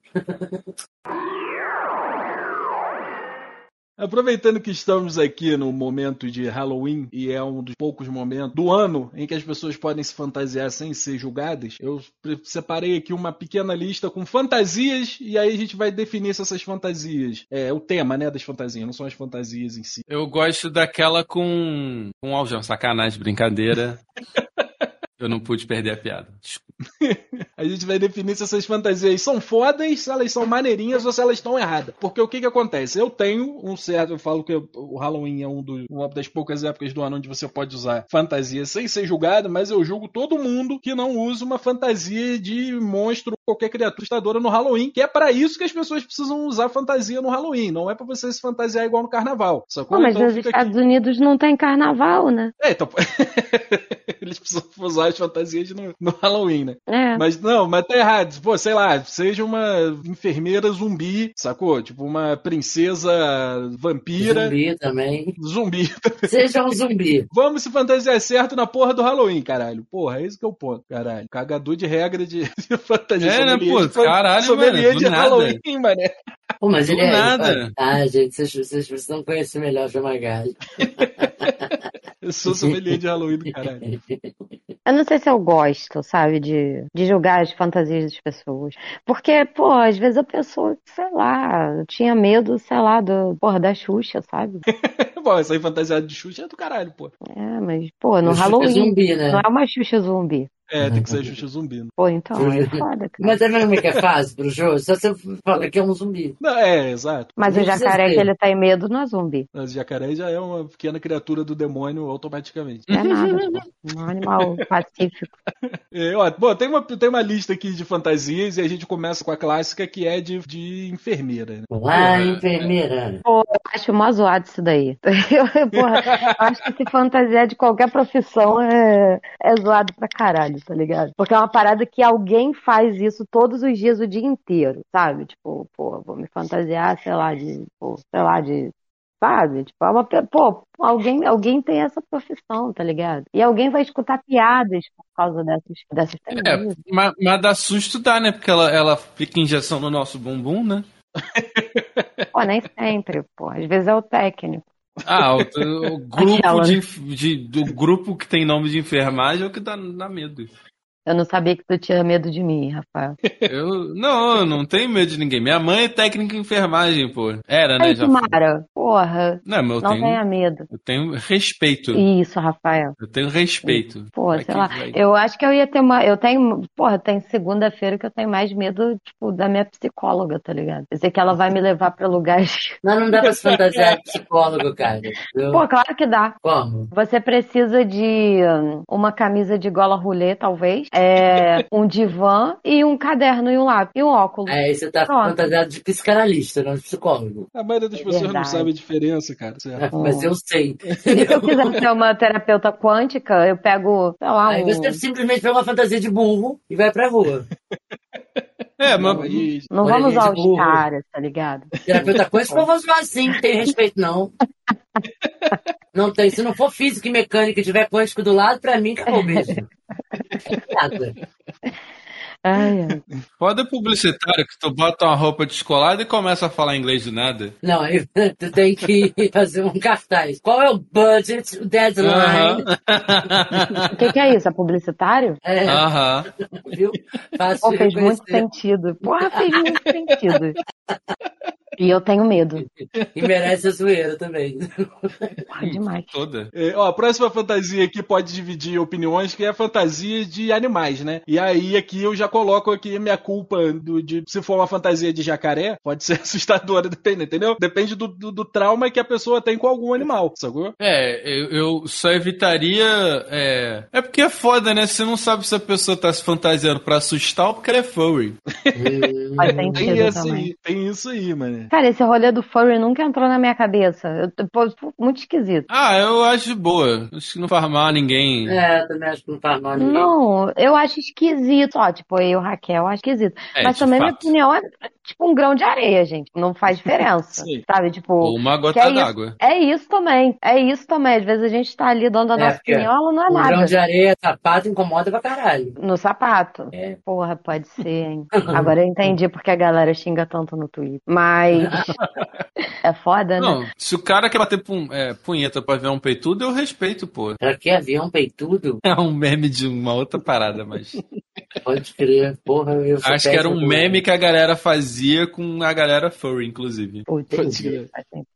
Aproveitando que estamos aqui no momento de Halloween e é um dos poucos momentos do ano em que as pessoas podem se fantasiar sem ser julgadas, eu separei aqui uma pequena lista com fantasias e aí a gente vai definir se essas fantasias é o tema, né, das fantasias, não são as fantasias em si. Eu gosto daquela com, com aljão. Sacanagem, brincadeira. Eu não pude perder a piada. Desculpa. A gente vai definir se essas fantasias são fodas, se elas são maneirinhas ou se elas estão erradas. Porque o que que acontece? Eu tenho um certo, eu falo que o Halloween é um dos- uma das poucas épocas do ano onde você pode usar fantasia sem ser julgado, mas eu julgo todo mundo que não usa uma fantasia de monstro qualquer criatura assustadora no Halloween, que é pra isso que as pessoas precisam usar fantasia no Halloween, não é pra você se fantasiar igual no carnaval, sacou? Pô, mas Então nos Estados aqui- Unidos não tem carnaval, né? É, então... Eles precisam usar as fantasias no, no Halloween, né? É. Mas não, mas tá errado. Pô, sei lá, seja uma enfermeira zumbi, sacou? Tipo uma princesa vampira. Zumbi também. Zumbi. Seja um zumbi. Vamos se fantasiar certo na porra do Halloween, caralho. Porra, esse que é o ponto, caralho. Cagador de regra de, de fantasia. É, né, Sommelier pô? Caralho, mano, do de nada. Halloween, mané. Pô, mas Do ele é. nada. Ah, gente, vocês, vocês precisam conhecer melhor o Magalho. Eu sou sommelier de Halloween do caralho. Eu não sei se eu gosto, sabe, de, de julgar as fantasias das pessoas. Porque, pô, às vezes a pessoa, sei lá, tinha medo, sei lá, do, porra, da Xuxa, sabe? Bom, essa aí fantasiada de Xuxa é do caralho, pô. É, mas, pô, no Xuxa é Halloween. zumbi, né? Não é uma Xuxa zumbi. É, tem que ser Xuxa zumbi. né? Pô, então, é foda, cara. Mas tá é que é fácil pro jogo? Só você fala que é um zumbi. Não, é, exato. Mas Não o jacaré que ele tem medo não é zumbi. Mas o jacaré já é uma pequena criatura do demônio automaticamente. Não é nada. Um animal pacífico. É, ó, bom, tem uma, tem uma lista aqui de fantasias e a gente começa com a clássica que é de, de enfermeira. Né? Lá, enfermeira. Pô, eu acho mó zoado isso daí. Eu, porra, eu acho que se fantasiar de qualquer profissão é, é zoado pra caralho, tá ligado? Porque é uma parada que alguém faz isso todos os dias, o dia inteiro, sabe? Tipo, pô, vou me fantasiar, sei lá, de, pô, sei lá, de Sabe? Tipo, é uma, pô, alguém, alguém tem essa profissão, tá ligado? E alguém vai escutar piadas por causa dessas, dessas É, mas, mas dá susto dá, né? Porque ela, ela fica injeção no nosso bumbum, né? Pô, nem sempre, pô. Às vezes é o técnico. Ah, o, o grupo Aquela, de, né? enf- de- do grupo que tem nome de enfermagem é o que dá, dá medo. Eu não sabia que tu tinha medo de mim, Rafael. Eu não, eu não tenho medo de ninguém. Minha mãe é técnica em enfermagem, pô. Era, né? Aí, Já Mara, porra, Não, mas eu não tenho, tenha medo. eu tenho respeito. Isso, Rafael. Eu tenho respeito. Pô, Aqui sei lá. vai. Eu acho que eu ia ter uma. Eu tenho. Porra, tem segunda-feira que eu tenho mais medo, tipo, da minha psicóloga, tá ligado? Eu sei que ela vai me levar pra lugares. Não, não dá pra se fantasiar psicólogo, cara. entendeu? Pô, claro que dá. Como? Você precisa de hum, uma camisa de gola rolê, talvez, é, um divã e um caderno e um lápis e um óculos. Aí você tá Pronto. fantasiado de psicanalista, não de psicólogo. A maioria das pessoas não verdade. sabe a diferença, cara. Certo? Mas eu sei. E se eu quiser ser uma terapeuta quântica, eu pego, sei lá, Aí um... você simplesmente pega uma fantasia de burro e vai pra rua. É, Não, mas Não Olha, vamos usar os burro. caras, tá ligado? Terapeuta quântico, não vou zoar assim, não tem respeito, não. Não tem. Se não for física e mecânica e tiver quântico do lado, pra mim, acabou mesmo. Ai, ai. foda publicitário que tu bota uma roupa descolada e começa a falar inglês do nada. Não, tu tem que fazer um cartaz. Qual é o budget, o deadline? Aham. O que, que é isso? É publicitário? É, Aham. viu? Fácil Pô, fez muito sentido. Porra, fez muito sentido. E eu tenho medo. E merece a zoeira também. Porra, demais. Toda. É, ó, a próxima fantasia aqui pode dividir opiniões, que é a fantasia de animais, né? E aí aqui eu já coloco aqui a minha culpa do, de se for uma fantasia de jacaré, pode ser assustadora, depende, entendeu? Depende do, do, do trauma que a pessoa tem com algum animal, sacou? É, eu, eu só evitaria. É... é porque é foda, né? Você não sabe se a pessoa tá se fantasiando pra assustar ou porque ela é furry. Tem isso aí, tem isso aí, mano. Cara, esse rolê do furry nunca entrou na minha cabeça. Eu, pô, muito esquisito. Ah, eu acho de boa. Acho que não faz mal a ninguém. É, eu também acho que não faz mal a ninguém. Não, eu acho esquisito. Ó, tipo, eu, Raquel, acho esquisito. É, Mas também minha fato. opinião é tipo um grão de areia, gente. Não faz diferença. Sim. Sabe? Tipo. Ou uma gota é d'água. É isso também. É isso também. Às vezes a gente tá ali dando a É, nossa opinião, ela não é O grão nada. de areia, sapato, incomoda pra caralho. No sapato. É. Porra, pode ser, hein? Agora eu entendi porque a galera xinga tanto no Twitter. Mas. é foda, né? Não, se o cara quer bater pun- é, punheta pra ver um peitudo, eu respeito, pô. Pra que avião peitudo? É um meme de uma outra parada, mas. Pode crer. Porra, eu Acho que era um meme que a galera fazia com a galera furry, inclusive. Pô, entendi.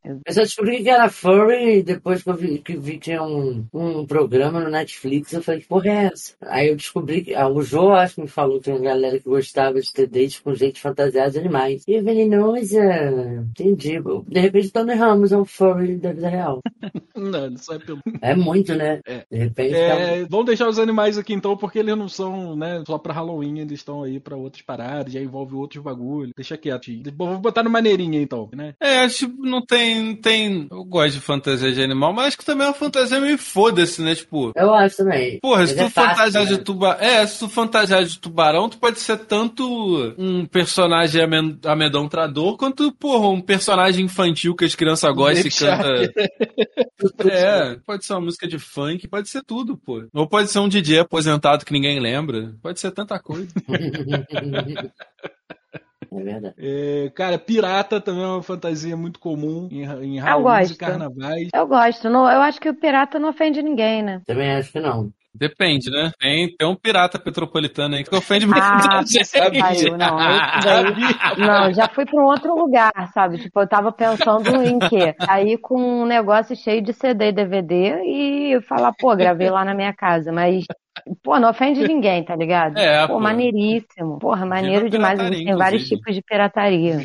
Eu só descobri que era furry depois que eu vi que vi que tinha um, um programa no Netflix. Eu falei, que porra é essa? Aí eu descobri que. Ah, o Jô acho que me falou que tinha uma galera que gostava de ter dates com gente fantasiada de animais. E eu falei, nossa, entendi. De repente o Tony Ramos é um furry da vida real. Não, não sai pelo. É muito, né? É. De repente tá. É, vamos deixar os animais aqui então, porque eles não são, né, só pra pra Halloween, eles estão aí pra outras paradas, já envolve outros bagulhos. Deixa quieto. Bom, vou botar no maneirinha então, né? É, acho que não tem, não tem. Eu gosto de fantasia de animal, mas acho que também é uma fantasia meio foda-se, né? Tipo. Eu acho também. Porra, se tu é fantasiar de né? tubarão. É, se tu fantasiar de tubarão, tu pode ser tanto um personagem amen- amedrontador quanto, porra, um personagem infantil que as crianças gostam e canta. É, pode ser uma música de funk, pode ser tudo, pô. Ou pode ser um DJ aposentado que ninguém lembra. Pode ser tanta coisa. É verdade. É, cara, pirata também é uma fantasia muito comum em, em Eu Halloween e carnavais. Eu gosto. Não, eu acho que o pirata não ofende ninguém, né? Também acho que não. Depende, né? Tem, tem um pirata petropolitano aí que ofende muita Ah, gente. não. Daí, não, já fui pra um outro lugar, sabe? Tipo, eu tava pensando em quê? Aí com um negócio cheio de CD e DVD e falar, pô, gravei lá na minha casa, mas. Pô, não ofende ninguém, tá ligado? É, pô, pô. maneiríssimo. Porra, maneiro demais. Tem vários inclusive. tipos de pirataria.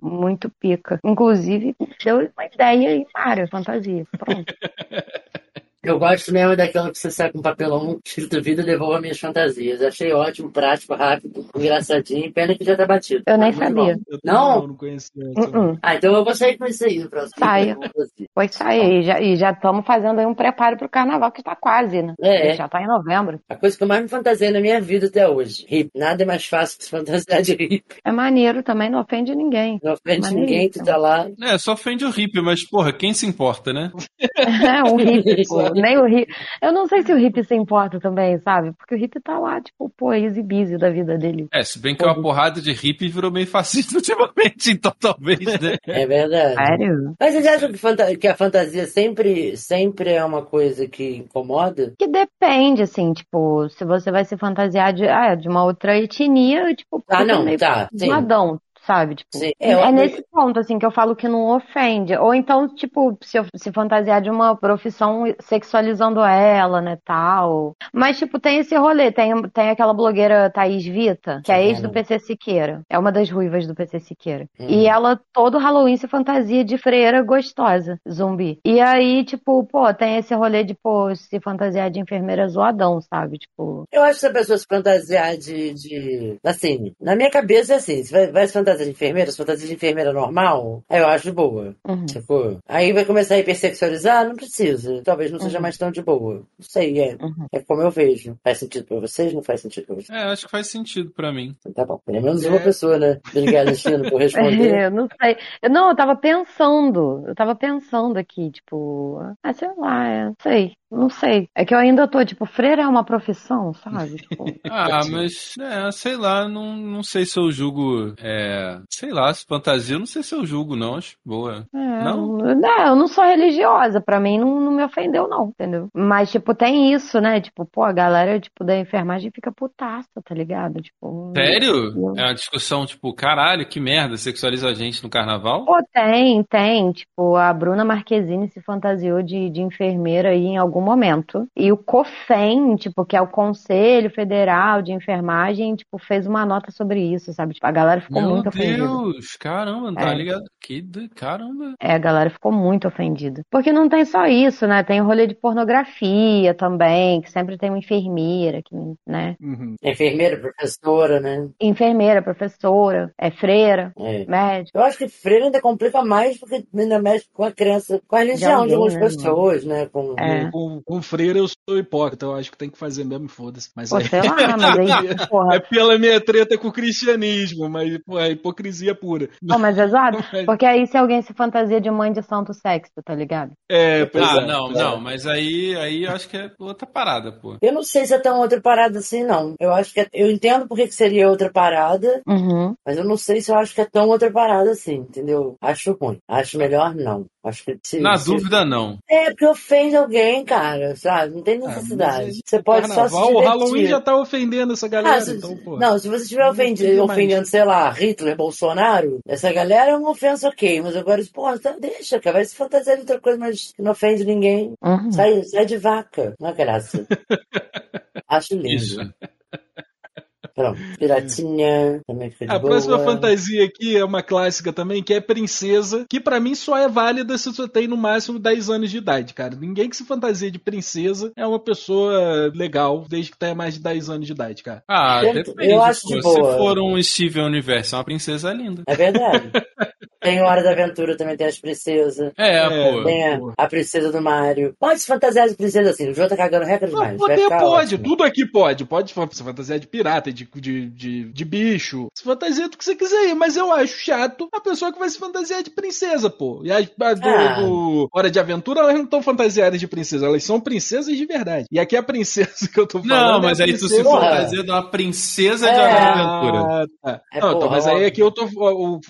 Muito pica. Inclusive, deu uma ideia aí, Mário, fantasia. Pronto. Eu gosto mesmo daquela que você sai com papelão escrito vida devolva minhas fantasias. Achei ótimo, prático, rápido, engraçadinho. Pena que já tá batido. Eu nem muito sabia. Eu Não? não, não conhecia essa. Uh-uh. Ah, então eu vou sair com isso aí no próximo. Saia. Pois sair. E já- E já estamos fazendo aí um preparo pro carnaval que tá quase, né? É. Já tá em novembro. A coisa que eu mais me fantasiei na minha vida até hoje. Hip. Nada é mais fácil que se fantasiar de hip. É maneiro também, não ofende ninguém. Não ofende Maneiríssimo. ninguém, tu tá lá. É, só ofende o hippie, mas, porra, quem se importa, né? É, um hippie, pô. Nem o hippie. Eu não sei se o hippie se importa também, sabe? Porque o hippie tá lá, tipo, pô, easy busy da vida dele. É, se bem que uma porrada de hippie virou meio fascista ultimamente, então talvez, né? É verdade. Sério? Mas vocês acham que, fanta- que a fantasia sempre, sempre é uma coisa que incomoda? Que depende, assim, tipo, se você vai se fantasiar de, ah, de uma outra etnia, tipo, Ah, não, meio tá, sim. Sabe? Tipo, Sim. é, É, nesse ponto, assim, que eu falo que não ofende. Ou então, tipo, se, eu- se fantasiar de uma profissão sexualizando ela, né, tal. Mas, tipo, tem esse rolê. Tem, tem aquela blogueira Thaís Vita, que é ex do Uhum. PC Siqueira. É uma das ruivas do PC Siqueira. Uhum. E ela, todo Halloween, se fantasia de freira gostosa, zumbi. E aí, tipo, pô, tem esse rolê de, pô, se fantasiar de enfermeira zoadão, sabe? Tipo, Eu acho que se a pessoa se fantasiar de, de. Assim, na minha cabeça é assim: se vai, vai se fantasiar de enfermeira, se fantasia de enfermeira normal, eu acho de boa. uhum. Sacou? Aí vai começar a hipersexualizar? Não precisa. Talvez não seja Uhum. mais tão de boa. Não sei, é. Uhum. É como eu vejo. Faz sentido pra vocês? Não faz sentido pra vocês? É, acho que faz sentido pra mim. Então Tá bom. Pelo menos É. uma pessoa, né? Obrigado, Chino, por responder. É, eu não sei. Eu, não, eu tava pensando. Eu tava pensando aqui, tipo, ah, sei lá, é, não sei, não sei. É que eu ainda tô, tipo, freira é uma profissão, sabe? Tipo, Ah, mas, é, sei lá, não, não sei se eu julgo. É, sei lá, se fantasia, não sei se eu julgo, não. Acho boa. é, Não? não, eu não sou religiosa, pra mim não, não me ofendeu, não, entendeu? Mas, tipo, tem isso, né? Tipo, pô, a galera, tipo, da enfermagem fica putaça, tá ligado? Tipo. Sério? Não. É uma discussão, tipo, caralho, que merda, sexualiza a gente no carnaval? Pô, tem, tem. Tipo, a Bruna Marquezine se fantasiou de, de enfermeira aí em algum momento. E o COFEN, tipo, que é o Conselho Federal de Enfermagem, tipo, fez uma nota sobre isso, sabe? Tipo, a galera ficou Meu muito ofendida. Deus, caramba, não tá É. ligado? Que do... caramba. É, a galera ficou muito ofendida. Porque não tem só isso, né? Tem o rolê de pornografia também, que sempre tem uma enfermeira, que, né? Uhum. Enfermeira, professora, né? Enfermeira, professora, é freira, É. médica. Eu acho que freira ainda complica mais porque ainda mexe com a crença, com a religião de alguém, algumas né, pessoas, né? Com... É. Com, com freira eu sou hipócrita, eu acho que tem que fazer mesmo, foda-se. Mas Pô, aí- sei lá, mas aí, porra, é pela minha treta com o cristianismo, mas pô, é hipocrisia pura. Pô, mas é zoado. Porque aí se alguém se fantasia de mãe de santo sexo, tá ligado? É, pois Ah, é. não, não, mas aí, aí eu acho que é outra parada, pô. Eu não sei se é tão outra parada assim, não. Eu acho que é... eu entendo porque que seria outra parada, Uhum. mas eu não sei se eu acho que é tão outra parada assim, entendeu? Acho ruim. Acho melhor não. Acho que se, Na dúvida, não. É porque ofende alguém, cara, sabe? Não tem Ah, necessidade. aí, Você pode só se Carnaval, o divertir. Halloween já tá ofendendo essa galera, Ah, se- então, pô. não, se você estiver mais. ofendendo, sei lá, Hitler, Bolsonaro, essa galera é uma ofensa ok, mas agora, pô, tá, deixa, cara, vai se fantasiar de outra coisa, mas que não ofende ninguém. Uhum. Sai, sai de vaca, não é graça. Acho lindo. Isso. Pronto. Piratinha também de A boa. próxima fantasia aqui é uma clássica também, que é princesa, que pra mim só é válida se você tem no máximo 10 anos de idade, cara. Ninguém que se fantasia de princesa é uma pessoa legal, desde que tenha mais de 10 anos de idade, cara. Ah, Eu- depende. eu acho de Se boa. for um Steven Universo, é uma princesa linda. É verdade. tem Hora da Aventura, também tem as princesas. É, É, pô. Tem a, a princesa do Mario. Pode se fantasiar de princesa assim. O João tá cagando regra Não, demais. ficar pode, ótimo. tudo aqui pode. Pode se fantasiar de pirata, de, de, de, de bicho, se fantasia do que você quiser ir, mas eu acho chato a pessoa que vai se fantasiar de princesa, pô. E as a do, Ah. do Hora de Aventura, elas não estão fantasiadas de princesa, elas são princesas de verdade. E aqui a princesa que eu tô falando. Não, é mas a aí tu se fantasia de uma princesa de É. Hora da Aventura. Ah, tá. É não, então, porra, mas aí aqui eu tô. O, o-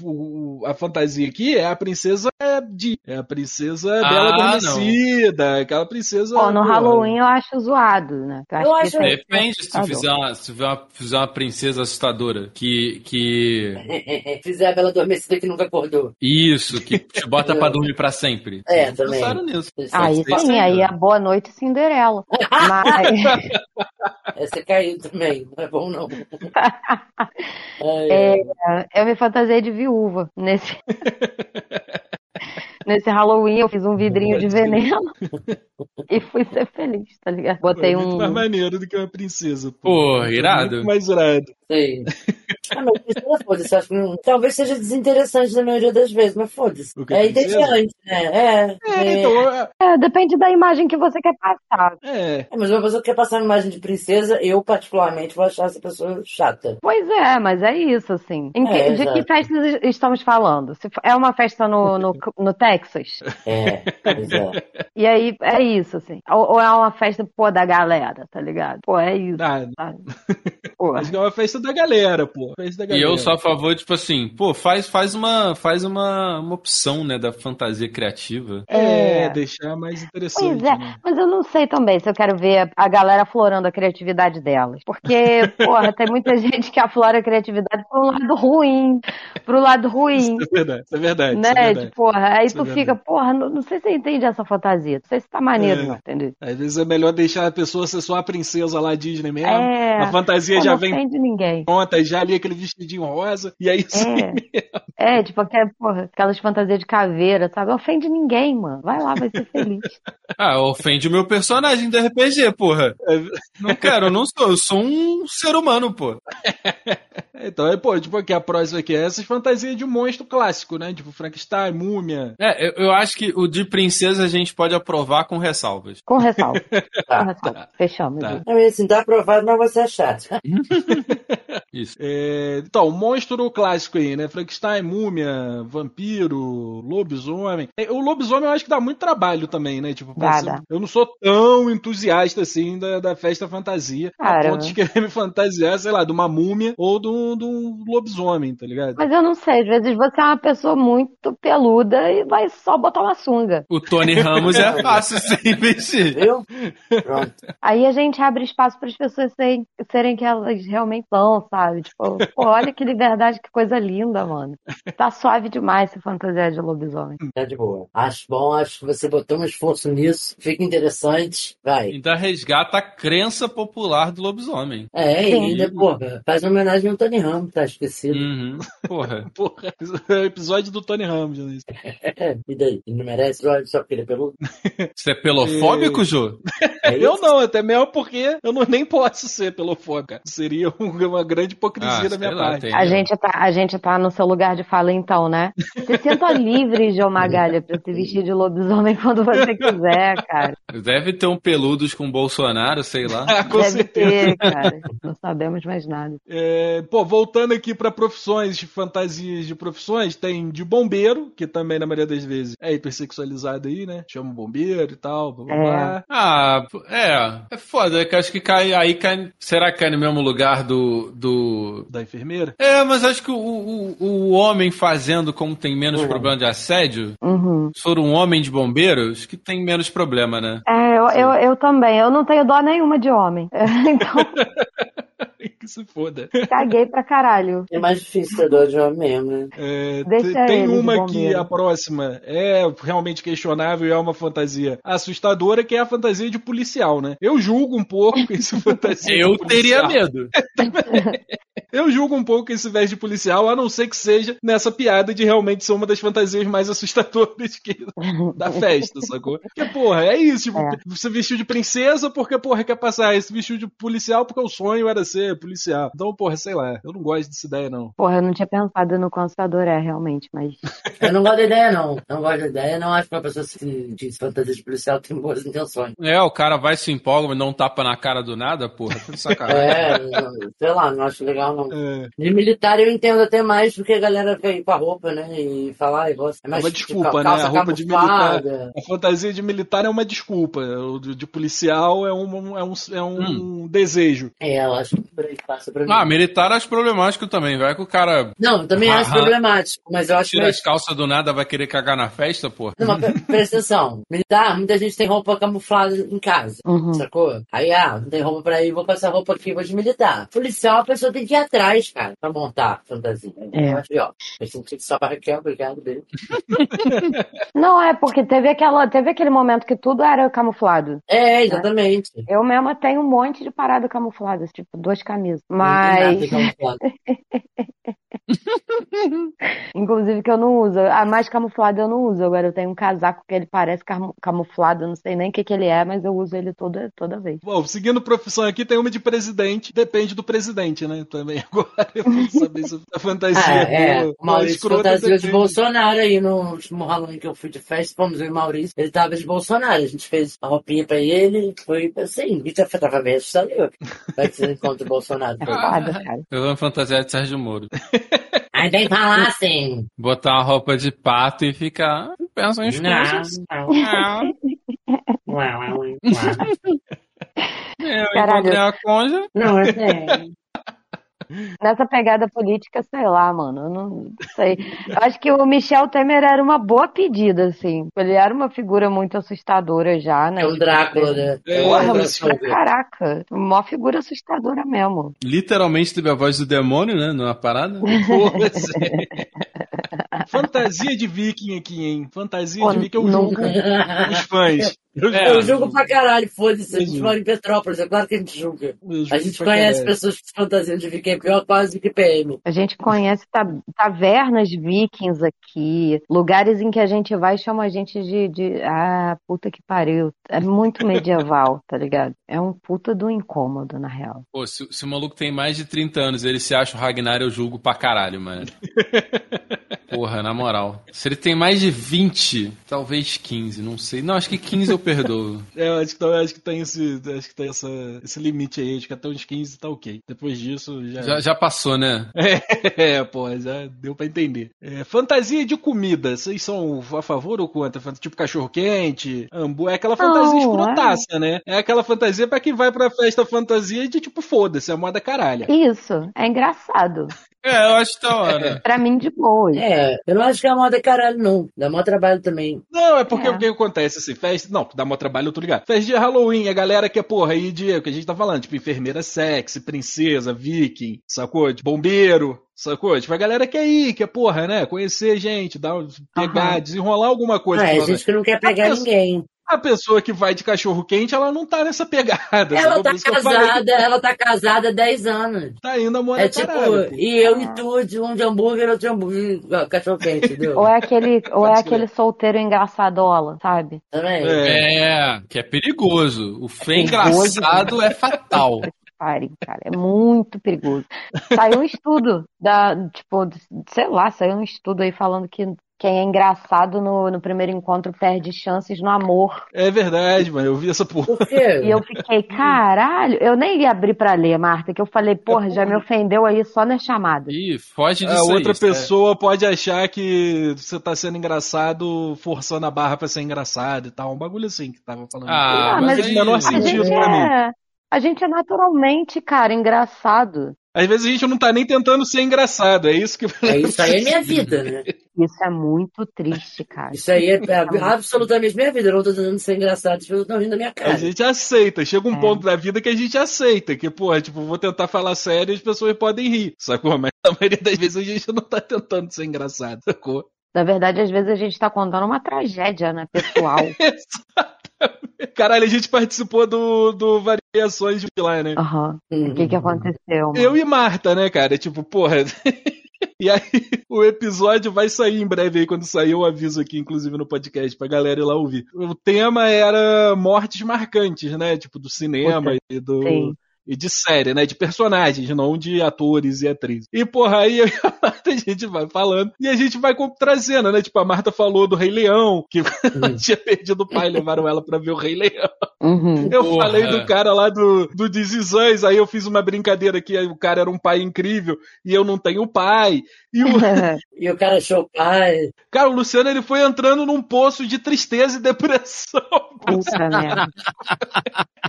o- a fantasia aqui é a princesa de. É a princesa Ah, Bela não. Adormecida. Aquela princesa. Pô, no porra. Halloween eu acho zoado, né? Eu que acho- isso é Depende se tu fizer uma, se fizer uma, fizer uma princesa assustadora. Que. que... Fizer a Bela Adormecida que nunca acordou. Isso, que te bota pra dormir pra sempre. É, Eles também. pensaram nisso. Aí sim, isso aí é Boa Noite Cinderela. Mas, Essa caiu também. Não é bom, não. É, eu me fantasiei de viúva nesse. Nesse Halloween eu fiz um vidrinho de veneno e fui ser feliz, tá ligado? Botei É muito mais um. maneiro do que uma princesa. Pô, irado. Muito mais irado. Sei. Ah, mas princesa, foda-se. Acho que não... Talvez seja desinteressante na maioria das vezes, mas foda-se. É entediante, né? É. É, é. então. é- É, depende da imagem que você quer passar. É. É, mas uma pessoa que quer passar uma imagem de princesa, eu particularmente vou achar essa pessoa chata. Pois é, mas é isso, assim. Em que- É, de que festas estamos falando? Se for- é uma festa no, no, no Texas? É, pois é. E aí é isso, assim. Ou, ou é uma festa, pô, da galera, tá ligado? Pô, é isso. Ah? Pô, acho que é uma festa da galera, pô. Festa da E galera. eu sou a favor, tipo assim, pô, faz, faz, uma, faz uma, uma opção, né, da fantasia criativa. É, É. deixar mais interessante. Pois é, né? mas eu não sei também se eu quero ver a galera aflorando a criatividade delas. Porque, porra, tem muita gente que aflora a criatividade pro lado ruim. Pro lado ruim. Isso é verdade, isso é verdade. isso é Né? verdade. De, porra, aí Isso tu é fica, porra, não, não sei se você entende essa fantasia. Não sei se tá maneiro, É. não, entendeu? Às vezes é melhor deixar a pessoa ser só a princesa lá Disney mesmo. É. A fantasia Pô, já não vem ofende ninguém. pronta, já ali aquele vestidinho rosa. E aí sim. É. É, tipo, aquela, porra, aquelas fantasias de caveira, sabe? Ofende ninguém, mano. Vai lá, vai ser feliz. Ah, ofende o meu personagem do RPG, porra. Não quero, eu não sou, eu sou um ser humano, pô. Então, é, pô, tipo, aqui a próxima aqui é essas fantasias de monstro clássico, né? Tipo Frankenstein, múmia. É, eu, eu acho que o de princesa a gente pode aprovar com ressalvas. Com ressalva. Com Tá. ressalva. Fechamos. Tá. Não, mas assim, tá aprovado, mas você é chato. Isso. É, então, monstro clássico aí, né? Frankenstein, múmia, vampiro, lobisomem. É, O lobisomem eu acho que dá muito trabalho também, né? Tipo, você- dá. eu não sou tão entusiasta assim da, da festa fantasia. Cara. A ponto de querer me fantasiar, sei lá, de uma múmia ou de um, de um lobisomem, tá ligado? Mas eu não sei, às vezes você é uma pessoa muito peluda e vai só botar uma sunga. O Tony Ramos é fácil sem investir. Viu? Pronto. Aí a gente abre espaço para as pessoas serem, serem que elas realmente são, sabe? Tipo, pô, olha que liberdade, que coisa linda, mano. Tá suave demais se fantasiar de lobisomem. Tá de boa. Acho bom, acho que você botou um esforço nisso. Fica interessante. Vai. Ainda resgata a crença popular do lobisomem. É, e Sim. ainda, porra, faz uma homenagem ao Tony Ramos, tá esquecido. Uhum. Porra. Porra, é o episódio do Tony Ramos, né? É, e daí? Ele não merece só porque ele é peludo? Você é pelofóbico, Jô? É Eu não, até mesmo porque eu não, nem posso ser pelofóbico, cara. Seria um- uma grande hipocrisia Ah, da minha lá, parte. tem- A gente, tá, a gente tá no seu lugar de fala então, né? Se sinta livre, João Magalha, pra se vestir de lobisomem quando você quiser, cara. Deve ter um peludos com Bolsonaro, sei lá. Ah, com Deve certeza. ter, cara. Não sabemos mais nada. É, pô, voltando aqui pra profissões, de fantasias de profissões, tem de bombeiro, que também na maioria das vezes é hipersexualizado aí, né? Chama o bombeiro e tal, blá blá É. blá. Ah, é. É foda, é que acho que cai, aí cai. Será que cai no mesmo lugar do. do... Da enfermeira. É, mas acho que o, o, o homem fazendo como tem menos problema de assédio, Uhum. se for um homem de bombeiros, que tem menos problema, né? É, eu, eu, eu também. Eu não tenho dó nenhuma de homem. É, Então, que se foda. Caguei pra caralho. É mais difícil ser dono de homem mesmo, né? É, Deixa te- tem uma que a próxima é realmente questionável e é uma fantasia assustadora, que é a fantasia de policial, né? Eu julgo um pouco esse fantasia Eu de teria medo. Eu julgo um pouco esse veste de policial, a não ser que seja nessa piada de realmente ser uma das fantasias mais assustadoras que da festa, sacou? Porque, porra, é isso. Tipo, É. você vestiu de princesa porque, porra, quer passar. Esse vestiu de policial porque o sonho era ser policial. Então, porra, sei lá. Eu não gosto dessa ideia, não. Porra, eu não tinha pensado no constador, é, realmente, mas. Eu não gosto da ideia, não. Eu não gosto da ideia. Não acho que uma pessoa se diz fantasia de policial tem boas intenções. É, o cara vai se empolga, mas um tapa na cara do nada, porra. Que sacanagem. É, não- sei lá, não acho legal, não. É, De militar eu entendo até mais porque a galera quer ir com a roupa, né? E falar, e gosta. É é mais uma tipo, desculpa, né? calça A roupa de militar. A fantasia de militar é uma desculpa. O de, de policial é um, é um, é um desejo. É, eu acho que por aí passa pra mim. Ah, militar acho problemático também. Vai que o cara Não, eu também acho problemático, mas eu acho tira mais as calças do nada, vai querer cagar na festa, porra. Não, mas pre- presta atenção. Militar, muita gente tem roupa camuflada em casa. Uhum. Sacou? Aí, ah, não tem roupa pra ir, vou com essa roupa aqui, vou de militar. Policial, a pessoa tem que ir atrás, cara, pra montar a fantasia. É. Eu acho, ó, eu senti que só pra Raquel, obrigado, beijo. Não, é porque teve, aquela, teve aquele momento que tudo era camuflado. É, exatamente. Eu mesma tenho um monte de parada camufladas, tipo, duas camisas. Mas, inclusive, que eu não uso. A mais camuflada eu não uso. Agora eu tenho um casaco que ele parece camu- camuflado, não sei nem o que, que ele é, mas eu uso ele toda, toda vez. Bom, seguindo profissão aqui, tem uma de presidente. Depende do presidente, né? Também agora eu vou saber se a fantasia Ah, é. boa Maurício fantasiou de. Bolsonaro aí no último Halloween que eu fui de festa, fomos e o Maurício. Ele tava de Bolsonaro, a gente fez a roupinha pra ele, foi assim, e tava bem assustador. Vai que você encontra o Bolsonaro. Eu vou fantasiar de Sérgio Moro. Aí tem que falar assim. Botar uma roupa de pato e ficar. Pensa em coisas. Eu Caralho. encontrei a conja. Não, é sério. Nessa pegada política, sei lá, mano, eu não sei. Eu acho que o Michel Temer era uma boa pedida, assim. Ele era uma figura muito assustadora já, né? É um Drácula, né? É, Porra, pra caraca. Uma figura assustadora mesmo. Literalmente teve a voz do demônio, né? Numa parada. Porra, sério. Fantasia de viking aqui, hein? Fantasia Pô, de viking eu julgo os fãs. Eu É. Eu julgo pra caralho, foda-se. A gente mora em Petrópolis, é claro que a gente julga. julgo A gente conhece caralho. pessoas que se fantasiam de viking, é pior quase que PM. A gente conhece ta- tavernas vikings aqui, lugares em que a gente vai e chama a gente de, de. Ah, puta que pariu. É muito medieval, tá ligado? É um puta do incômodo, na real. Pô, se, se o maluco tem mais de 30 anos e ele se acha o Ragnar, eu julgo pra caralho, mano. Porra, na moral. Se ele tem mais de 20, talvez 15, não sei. Não, acho que 15 eu perdoo. É, eu acho que, eu acho que tem, esse, acho que tem essa, esse limite aí. Acho que até uns 15 tá ok. Depois disso já. Já, já passou, né? É, pô, já deu pra entender. É, fantasia de comida, vocês são a favor ou contra? Tipo cachorro-quente, hambu, é aquela fantasia Não, escrotaça, né? É aquela fantasia pra quem vai pra festa fantasia de tipo, foda-se, é moda caralha. Isso, é engraçado. É, eu acho da hora. Pra mim, de boa. É, eu não acho que é moda caralho, não. Dá maior trabalho também. Não, é porque É. o que acontece, assim, festa. Não, dá mó trabalho, eu tô ligado. Festa de Halloween, a galera que é, porra, aí de. O que a gente tá falando, tipo, enfermeira sexy, princesa, viking, sacou? De bombeiro. Sacou? Tipo, a galera quer ir, quer, porra, né? Conhecer gente, dar, pegar, Aham. desenrolar alguma coisa. Ah, é pra- gente que não quer pegar pessoa- ninguém. A pessoa que vai de cachorro quente, ela não tá nessa pegada. Ela sacou? tá Por isso que casada, ela tá casada há 10 anos. Tá indo a moda É tipo, caralho. e eu e tu, de um de hambúrguer, outro de hambúrguer, cachorro quente, entendeu? Ou é aquele, ou é aquele solteiro engraçadola, sabe? Também. É. É, que é perigoso. O fé Perigoso. engraçado é fatal. Cara, é muito perigoso. Saiu um estudo da, tipo, sei lá, saiu um estudo aí falando que quem é engraçado no, no primeiro encontro perde chances no amor. É verdade, mano. Eu vi essa porra. Por quê? E eu fiquei, caralho, eu nem ia abrir pra ler, Marta, que eu falei, porra, já me ofendeu aí só na chamada. Ih, foge A disso aí, outra isso é- pessoa pode achar que você tá sendo engraçado forçando a barra pra ser engraçado e tal. Um bagulho assim que tava falando. Ah, Ah, mas mas aí... menor A sentido gente pra mim. é, a gente é naturalmente, cara, engraçado. Às vezes a gente não tá nem tentando ser engraçado, é isso que. É, isso aí é minha vida, né? Isso é muito triste, cara. Isso aí é, é absolutamente minha vida. Eu não tô tentando ser engraçado, as pessoas estão rindo da minha cara. A gente aceita. Chega um É. ponto da vida que a gente aceita. Que, pô, tipo, vou tentar falar sério e as pessoas podem rir. Sacou? Mas a maioria das vezes a gente não tá tentando ser engraçado, sacou? Na verdade, às vezes a gente tá contando uma tragédia, né, pessoal. Caralho, a gente participou do, do Variações de lá, né? Aham. Uhum. O que que aconteceu? mano? Eu e Marta, né, cara? Tipo, porra. E aí, o episódio vai sair em breve aí, quando sair eu aviso aqui, inclusive no podcast, pra galera ir lá ouvir. O tema era mortes marcantes, né? Tipo, do cinema Puta, e do. sim. E de série, né? De personagens, não de atores e atrizes. E, porra, aí eu e a Marta, a gente vai falando e a gente vai com- trazendo, né? Tipo, a Marta falou do Rei Leão, que ela tinha perdido o pai, levaram ela pra ver o Rei Leão. Uhum. Eu Porra. falei do cara lá do, do This Us, aí eu fiz uma brincadeira que o cara era um pai incrível e eu não tenho pai. E o, E o cara achou pai. cara, o Luciano ele foi entrando num poço de tristeza e depressão. Puta merda.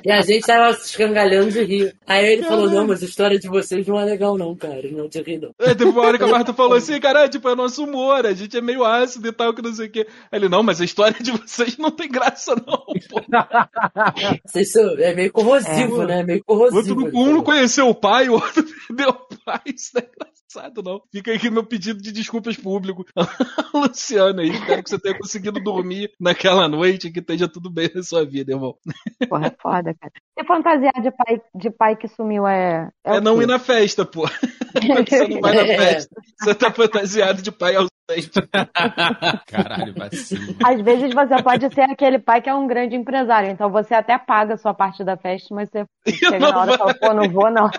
E a gente tava se escangalhando de rir. Aí ele falou: Não, mas a história de vocês não é legal, não, cara. Não te ri, não. Aí teve uma hora que a Marta falou assim, cara, tipo, é nosso humor, a gente é meio ácido e tal, que não sei o quê. Aí ele, não, mas a história de vocês não tem graça, não, pô. Vocês são- é meio corrosivo, É. né? É meio outro corrosivo. não- um não conheceu o pai, o outro perdeu o pai. Isso não é engraçado, não. Fica aqui meu pedido de desculpas público. Luciano aí, espero que você tenha conseguido dormir naquela noite e que esteja tudo bem na sua vida, irmão. Porra, é foda, cara. Se fantasiar de pai, de pai que sumiu é. É, o não ir na festa, pô. Você não vai na É. festa. Você tá fantasiado de pai ausente. Caralho, vacilo. Às vezes você pode ser aquele pai que é um grande empresário, então você até paga a sua parte da festa, mas você chega não na hora e fala, pô, não vou não.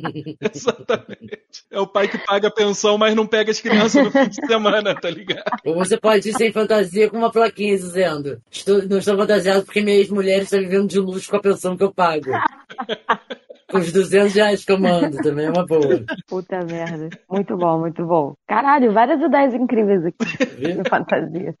Exatamente. É o pai que paga a pensão, mas não pega as crianças no fim de semana, tá ligado? Ou você pode ir sem fantasia com uma plaquinha dizendo: estou, Não estou fantasiado porque minha ex-mulher está vivendo de luxo com a pensão que eu pago. com os 200 reais que eu mando, também é uma boa. Puta merda. Muito bom, muito bom. Caralho, várias ideias incríveis aqui Viu? de fantasia.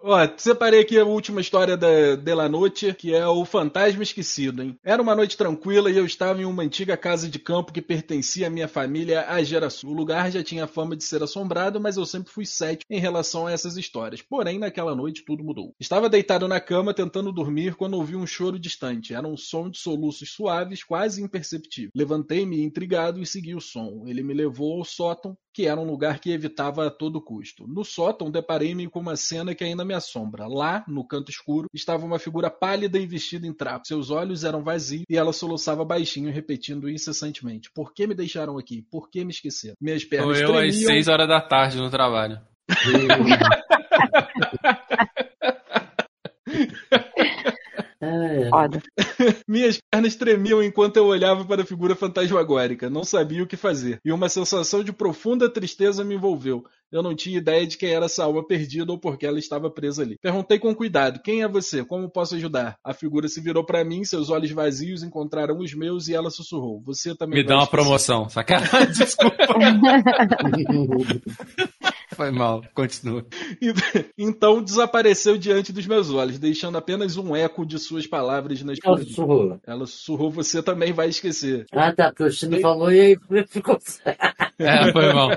Ó, separei aqui a última história da de Noite, que é o Fantasma Esquecido, hein? Era uma noite tranquila e eu estava em uma antiga casa de campo que pertencia à minha família há gerações. O lugar já tinha fama de ser assombrado, mas eu sempre fui cético em relação a essas histórias. Porém, naquela noite tudo mudou. Estava deitado na cama tentando dormir quando ouvi um choro distante. Era um som de soluços suaves, quase imperceptível. Levantei-me intrigado e segui o som. Ele me levou ao sótão, que era um lugar que evitava a todo custo. No sótão, deparei-me com uma cena que ainda me assombra. Lá, no canto escuro, estava uma figura pálida e vestida em trapo. Seus olhos eram vazios e ela soluçava baixinho, repetindo incessantemente: Por que me deixaram aqui? Por que me esqueceram? Minhas Ou pernas eu às tremiam. 6 horas da tarde no trabalho. É. Foda. Minhas pernas tremiam enquanto eu olhava para a figura fantasmagórica. Não sabia o que fazer. E uma sensação de profunda tristeza me envolveu. Eu não tinha ideia de quem era essa alma perdida ou por que ela estava presa ali. Perguntei com cuidado: Quem é você? Como posso ajudar? A figura se virou para mim, seus olhos vazios encontraram os meus e ela sussurrou: Você também Me dá uma esquecer." promoção. Sacanagem, desculpa. Foi mal. Continua. Então desapareceu diante dos meus olhos, deixando apenas um eco de suas palavras na Ela escuridão. sussurrou. Ela sussurrou: Você também vai esquecer. Ah, tá, porque o Chino falou e aí ficou. É, foi mal.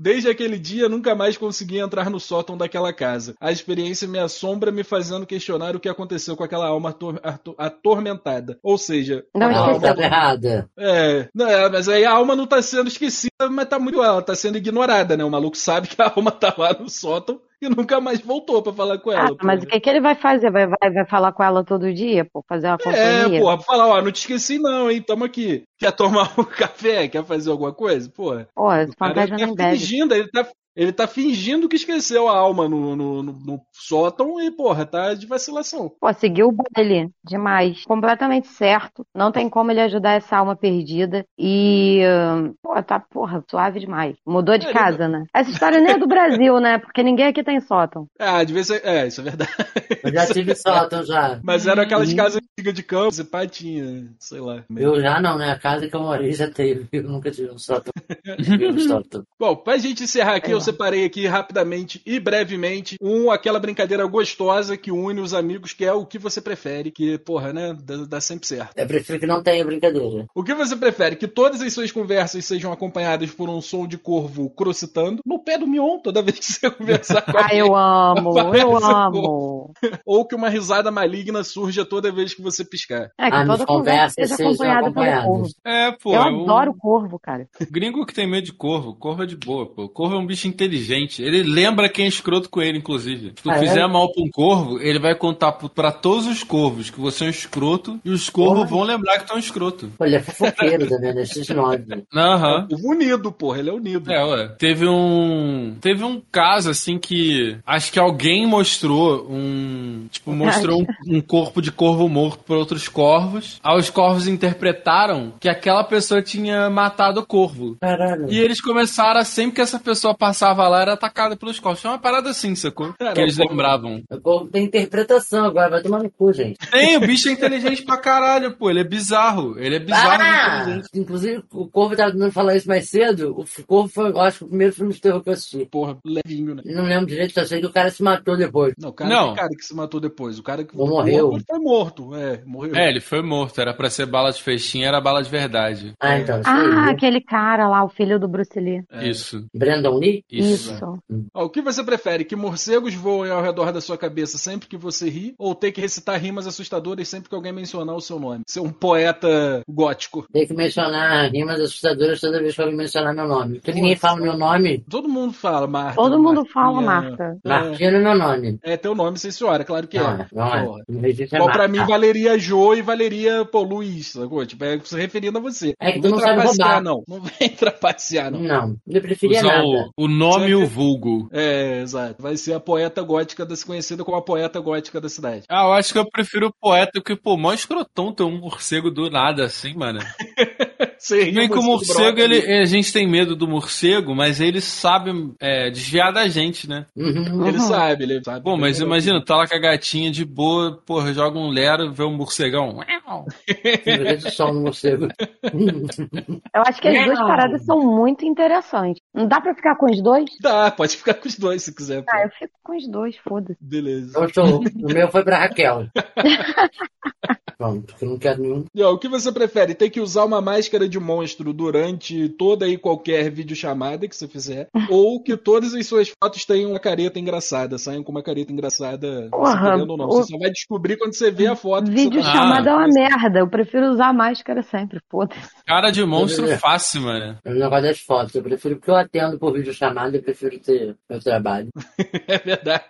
Desde aquele dia, nunca mais consegui entrar no sótão daquela casa. A experiência me assombra, me fazendo questionar o que aconteceu com aquela alma ator- ator- atormentada. Ou seja, Não a alma, estava errada. é, não, é, mas aí a alma não tá sendo esquecida, mas tá muito, ela tá sendo ignorada, né? O maluco sabe que a alma tá lá no sótão e nunca mais voltou pra falar com Ah, ela. mas o porra. que, que ele vai fazer? Vai, vai, vai falar com ela todo dia, pô? Fazer uma É, companhia? porra, pra falar, ó, não te esqueci não, hein? Tamo aqui. Quer tomar um café? Quer fazer alguma coisa? Porra. Pô, esse fantasma tá nem bebe. fingindo, ele tá, ele tá fingindo que esqueceu a alma no, no, no- no sótão e, porra, tá de vacilação. Pô, seguiu o baile. Demais. Completamente certo. Não tem como ele ajudar essa alma perdida. E, hum, pô, tá, porra, suave demais. Mudou de É, casa, né? Essa história nem é do Brasil, né? Porque ninguém aqui tem sótão. Ah, devia ser. É, isso é verdade. Eu já tive sótão já. Mas eram aquelas Uhum. casas antigas de campos e pá, tinha, sei lá. Eu já não, né? A casa que eu morei já teve. Eu nunca tive um sótão. Tive um sótão. Bom, pra gente encerrar aqui, É. eu separei aqui rapidamente e brevemente um, aquela brincadeira gostosa que une os amigos, que é o que você prefere, que, porra, né, dá, dá sempre certo. Eu prefiro que não tenha brincadeira. O que você prefere? Que todas as suas conversas sejam acompanhadas por um som de corvo crocitando no pé do Mion toda vez que você conversar com Ah, alguém. eu amo, eu amo. Ou que uma risada maligna surja toda vez que você piscar. É, que Ah, toda conversa seja acompanhada pelo acompanhadas. corvo. É, pô. eu um adoro corvo, cara. Gringo que tem medo de corvo. Corvo é de boa, pô. Corvo é um bicho inteligente. Ele lembra quem é escroto com ele, inclusive. Se tu Ah, é? fizer mal pra um corvo, ele vai contar pra todos os corvos que você é um escroto e os corvos Porra. vão lembrar que tu é um escroto. Olha, é fofoqueiro também, né? X9. Aham. O unido, porra, ele é unido. É, ué. Teve um. Teve um caso, assim, que. Acho que alguém mostrou um. Tipo, mostrou um, um corpo de corvo morto por outros corvos. Aí os corvos interpretaram que aquela pessoa tinha matado o corvo. Caralho. E eles começaram sempre que essa pessoa passava lá, era atacada pelos corvos. Foi uma parada assim, sacou? Cara, que eles lembravam. O corvo tem interpretação agora, vai tomar no cu, gente. Tem, o bicho é inteligente pra caralho, pô. Ele é bizarro. Ele é bizarro Ah! Inclusive, o Corvo tava tentando falar isso mais cedo. O Corvo foi, eu acho, o primeiro filme de terror que eu assisti. Porra, levinho, né? Não lembro direito, só sei que o cara se matou depois. Não, o cara, Não. que cara que se matou depois. O cara que Ou morreu. Ele foi morto, é, morreu. É, ele foi morto. Era pra ser bala de festinha, era bala de verdade. Ah, então. Ah, aquele cara lá, o filho do Bruce Lee. É. Isso. Brandon Lee? Isso. Isso. Ó, o que você prefere? Que morcegos voem ao redor da sua cabeça sempre que você ri? Ou ter que recitar rimas assustadoras sempre que alguém mencionar o seu nome? Ser um poeta gótico. Tem que mencionar rimas assustadoras toda vez que alguém mencionar meu nome. Porque ninguém fala meu nome. Todo mundo fala, Marta. Todo mundo Martinha. fala, Marta. É, Martino é meu nome. é teu nome, sim senhora, claro que Não, é. não é. É Igual pra mim valeria Jo e valeria, pô, Luiz, sacou? Tipo, é se referindo a você. É que não tu não sabe trapacear, roubar. não. Não vem trapacear, não. Não, eu preferia Usar nada. o, o nome o vulgo. É, exato. Vai ser a poeta gótica, da, conhecida como a poeta gótica da cidade. Ah, eu acho que eu prefiro o poeta, porque, pô, mó escrotão ter um morcego do nada assim, mano. Você Bem que o morcego, ele, a gente tem medo do morcego, mas ele sabe é, desviar da gente, né? Uhum. Ele sabe, ele sabe. Pô, mas imagina, tá lá com a gatinha de boa, porra, joga um lero, vê um morcegão. Som no morcego. Eu acho que as duas paradas são muito interessantes. Não dá pra ficar com os dois? Dá, pode ficar com os dois se quiser. pô. Ah, eu fico com os dois, foda-se. Beleza. Eu o meu foi pra Raquel. Pronto, que eu não quero nenhum. E, ó, o que você prefere? Ter que usar uma máscara de monstro durante toda e qualquer videochamada que você fizer? ou que todas as suas fotos tenham uma careta engraçada, saiam com uma careta engraçada, Porra, ou não. o- Você só vai descobrir quando você vê a foto. que tá- chamada é uma Ah, merda. Eu prefiro usar máscara sempre, foda-se. Cara de monstro fácil, mano. O negócio das fotos. Eu prefiro, porque eu atendo por vídeo chamada, eu prefiro ter meu trabalho. É verdade.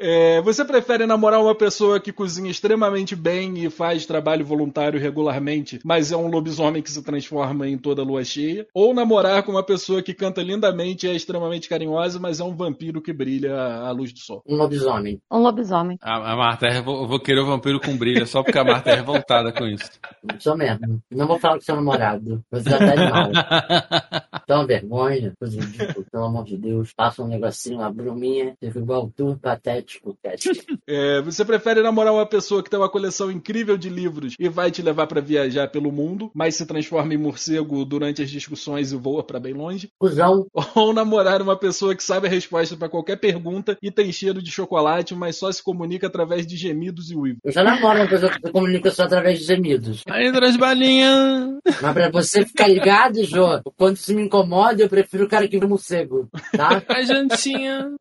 É, você prefere namorar uma pessoa que cozinha extremamente bem e faz trabalho voluntário regularmente, mas é um lobisomem que se transforma em toda lua cheia? Ou namorar com uma pessoa que canta lindamente e é extremamente carinhosa, mas é um vampiro que brilha à luz do sol? Um lobisomem. Um lobisomem. A, a Marta é revol- eu vou querer o vampiro com brilho, só porque a Marta é revoltada com isso. Sou mesmo. Não vou falar com seu namorado. Você já tá de mal. Dá uma vergonha. Coisa ridícula, pelo amor de Deus. Passa um negocinho, uma bruminha. Fica igual tu, patético. patético. É, você prefere namorar uma pessoa que tem uma coleção incrível de livros e vai te levar pra viajar pelo mundo, mas se transforma em morcego durante as discussões e voa pra bem longe? Cusão. Ou namorar uma pessoa que sabe a resposta pra qualquer pergunta e tem cheiro de chocolate, mas só se comunica através de gemidos e uivos? Eu já namoro uma pessoa que se comunica só através de gemidos. Aí, das balinhas. Mas pra você ficar ligado, Jô, quando isso me incomoda, eu prefiro o cara que vê morcego, tá? A jantinha.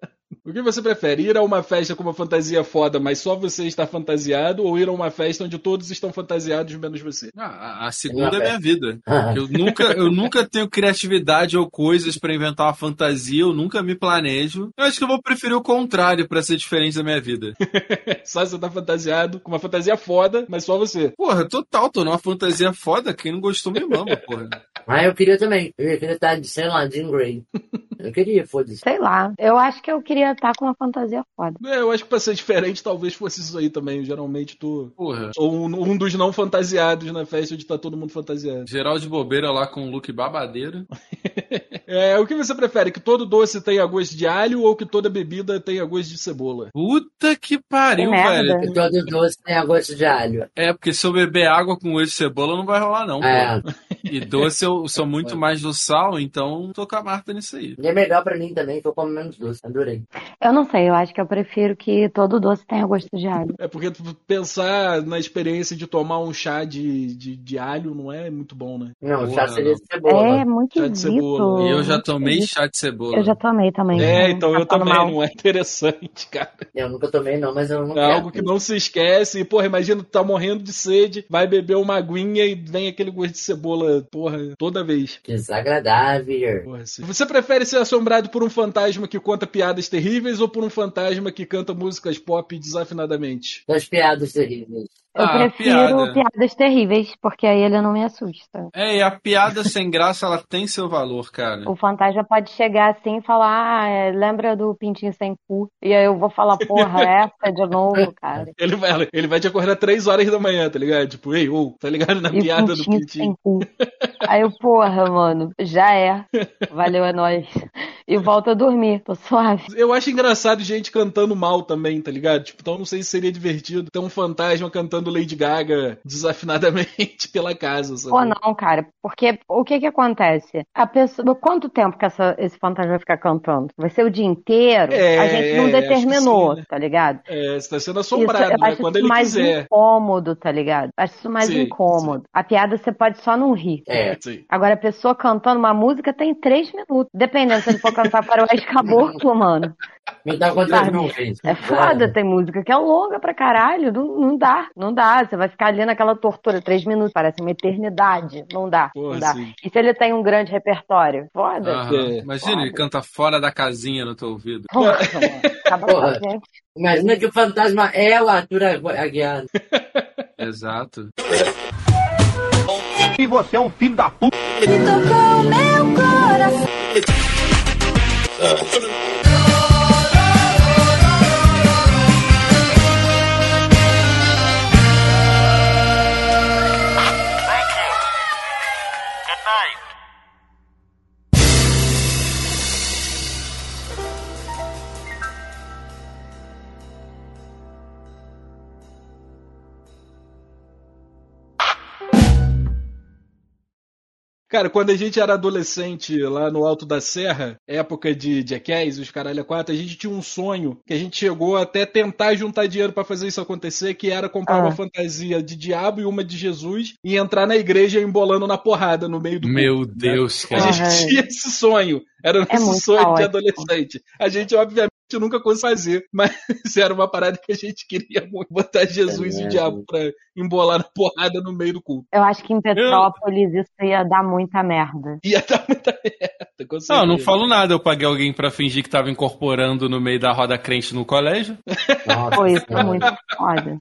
O que você prefere? Ir a uma festa com uma fantasia foda, mas só você está fantasiado, ou ir a uma festa onde todos estão fantasiados menos você? Ah, a- a segunda é minha vida. Eu nunca, eu nunca tenho criatividade ou coisas pra inventar uma fantasia, eu nunca me planejo. Eu acho que eu vou preferir o contrário pra ser diferente da minha vida. só você tá fantasiado com uma fantasia foda, mas só você. Porra, total, tô numa fantasia foda, quem não gostou me mama, porra. Ah, eu queria também. Eu queria estar de, sei lá, Jean Grey. Eu queria, foda-se. Sei lá. Eu acho que eu queria estar com uma fantasia foda. É, eu acho que pra ser diferente, talvez fosse isso aí também. Geralmente tu. Porra. Ou um, um dos não fantasiados na festa onde tá todo mundo fantasiado. Geral de bobeira lá com um look babadeiro. É, o que você prefere? Que todo doce tenha gosto de alho ou que toda bebida tenha gosto de cebola? Puta que pariu, Que velho. E todo doce tem a gosto de alho. É, porque se eu beber água com gosto de cebola não vai rolar, não. É. pô. E doce eu sou muito mais do sal, então tô com a Marta nisso aí. E é melhor pra mim também, que eu como menos doce. Adorei. Eu não sei, eu acho que eu prefiro que todo doce tenha gosto de alho. É porque pensar na experiência de tomar um chá de, de, de alho não é muito bom, né? Não, Porra, chá seria de cebola. É muito Chá de cebola. E eu já tomei chá de cebola. Eu já tomei também. É, então tá eu falando também, mal. não é interessante, cara. Eu nunca tomei, não, mas eu não É quero. algo que não se esquece. E, porra, imagina, tu tá morrendo de sede, vai beber uma aguinha e vem aquele gosto de cebola, porra, toda vez. Desagradável. Porra, assim. Você prefere ser assombrado por um fantasma que conta piadas terríveis ou por um fantasma que canta músicas pop desafinadamente? Das piadas terríveis. Eu Ah, prefiro piada. piadas terríveis, porque aí ele não me assusta. É, e a piada sem graça, ela tem seu valor, cara. O fantasma pode chegar assim e falar, ah, é, lembra do pintinho sem cu? E aí eu vou falar, porra, essa de novo, cara. Ele vai, ele vai te acordar três horas da manhã, tá ligado? Tipo, ei, ô, tá ligado na E piada do pintinho pintinho? sem cu. Aí eu, porra, mano, já é. Valeu, é nóis. E volta a dormir, tô suave. Eu acho engraçado gente cantando mal também, tá ligado? Tipo, então não sei se seria divertido ter um fantasma cantando Lady Gaga desafinadamente pela casa, sabe? Pô, não, cara, porque o que que acontece? A pessoa, quanto tempo que essa- esse fantasma vai ficar cantando? Vai ser o dia inteiro? É, a gente não é, determinou, sim, né? tá ligado? É, você tá sendo Isso, assombrado, né? acho Quando isso ele mais quiser. incômodo, tá ligado? Acho isso mais Sim, incômodo. A piada você pode só não rir. É. Sim. Agora, a pessoa cantando uma música tem três minutos. Dependendo se ele for cantar para o caboclo, mano. Me dá quantas mil vezes? É foda, tem música que é longa pra caralho. Não, não dá, não dá. Você vai ficar ali naquela tortura, três minutos, parece uma eternidade. Não dá, Porra, não dá. sim. E se ele tem um grande repertório? Foda. Aham. É. Imagina, ele canta fora da casinha no teu ouvido. Porra, Porra. gente. Imagina que o fantasma é o Arthur Aguiar. Exato. E você é um filho da puta. Cara, quando a gente era adolescente lá no Alto da Serra, época de Jackass, os caralho a quatro, a gente tinha um sonho que a gente chegou até tentar juntar dinheiro pra fazer isso acontecer, que era comprar Ah. uma fantasia de diabo e uma de Jesus e entrar na igreja embolando na porrada no meio do Meu culto, né? Deus, A cara. gente tinha esse sonho. Era o É nosso muito sonho de adolescente. A gente, obviamente, nunca conseguiu fazer, mas era uma parada que a gente queria muito. Botar Jesus e o diabo pra embolar na porrada no meio do culto. Eu acho que em Petrópolis isso ia dar muita merda. Ia dar muita merda, com Não, certeza. não falo nada. Eu paguei alguém pra fingir que tava incorporando no meio da roda crente no colégio. Nossa, Pô, isso é muito foda.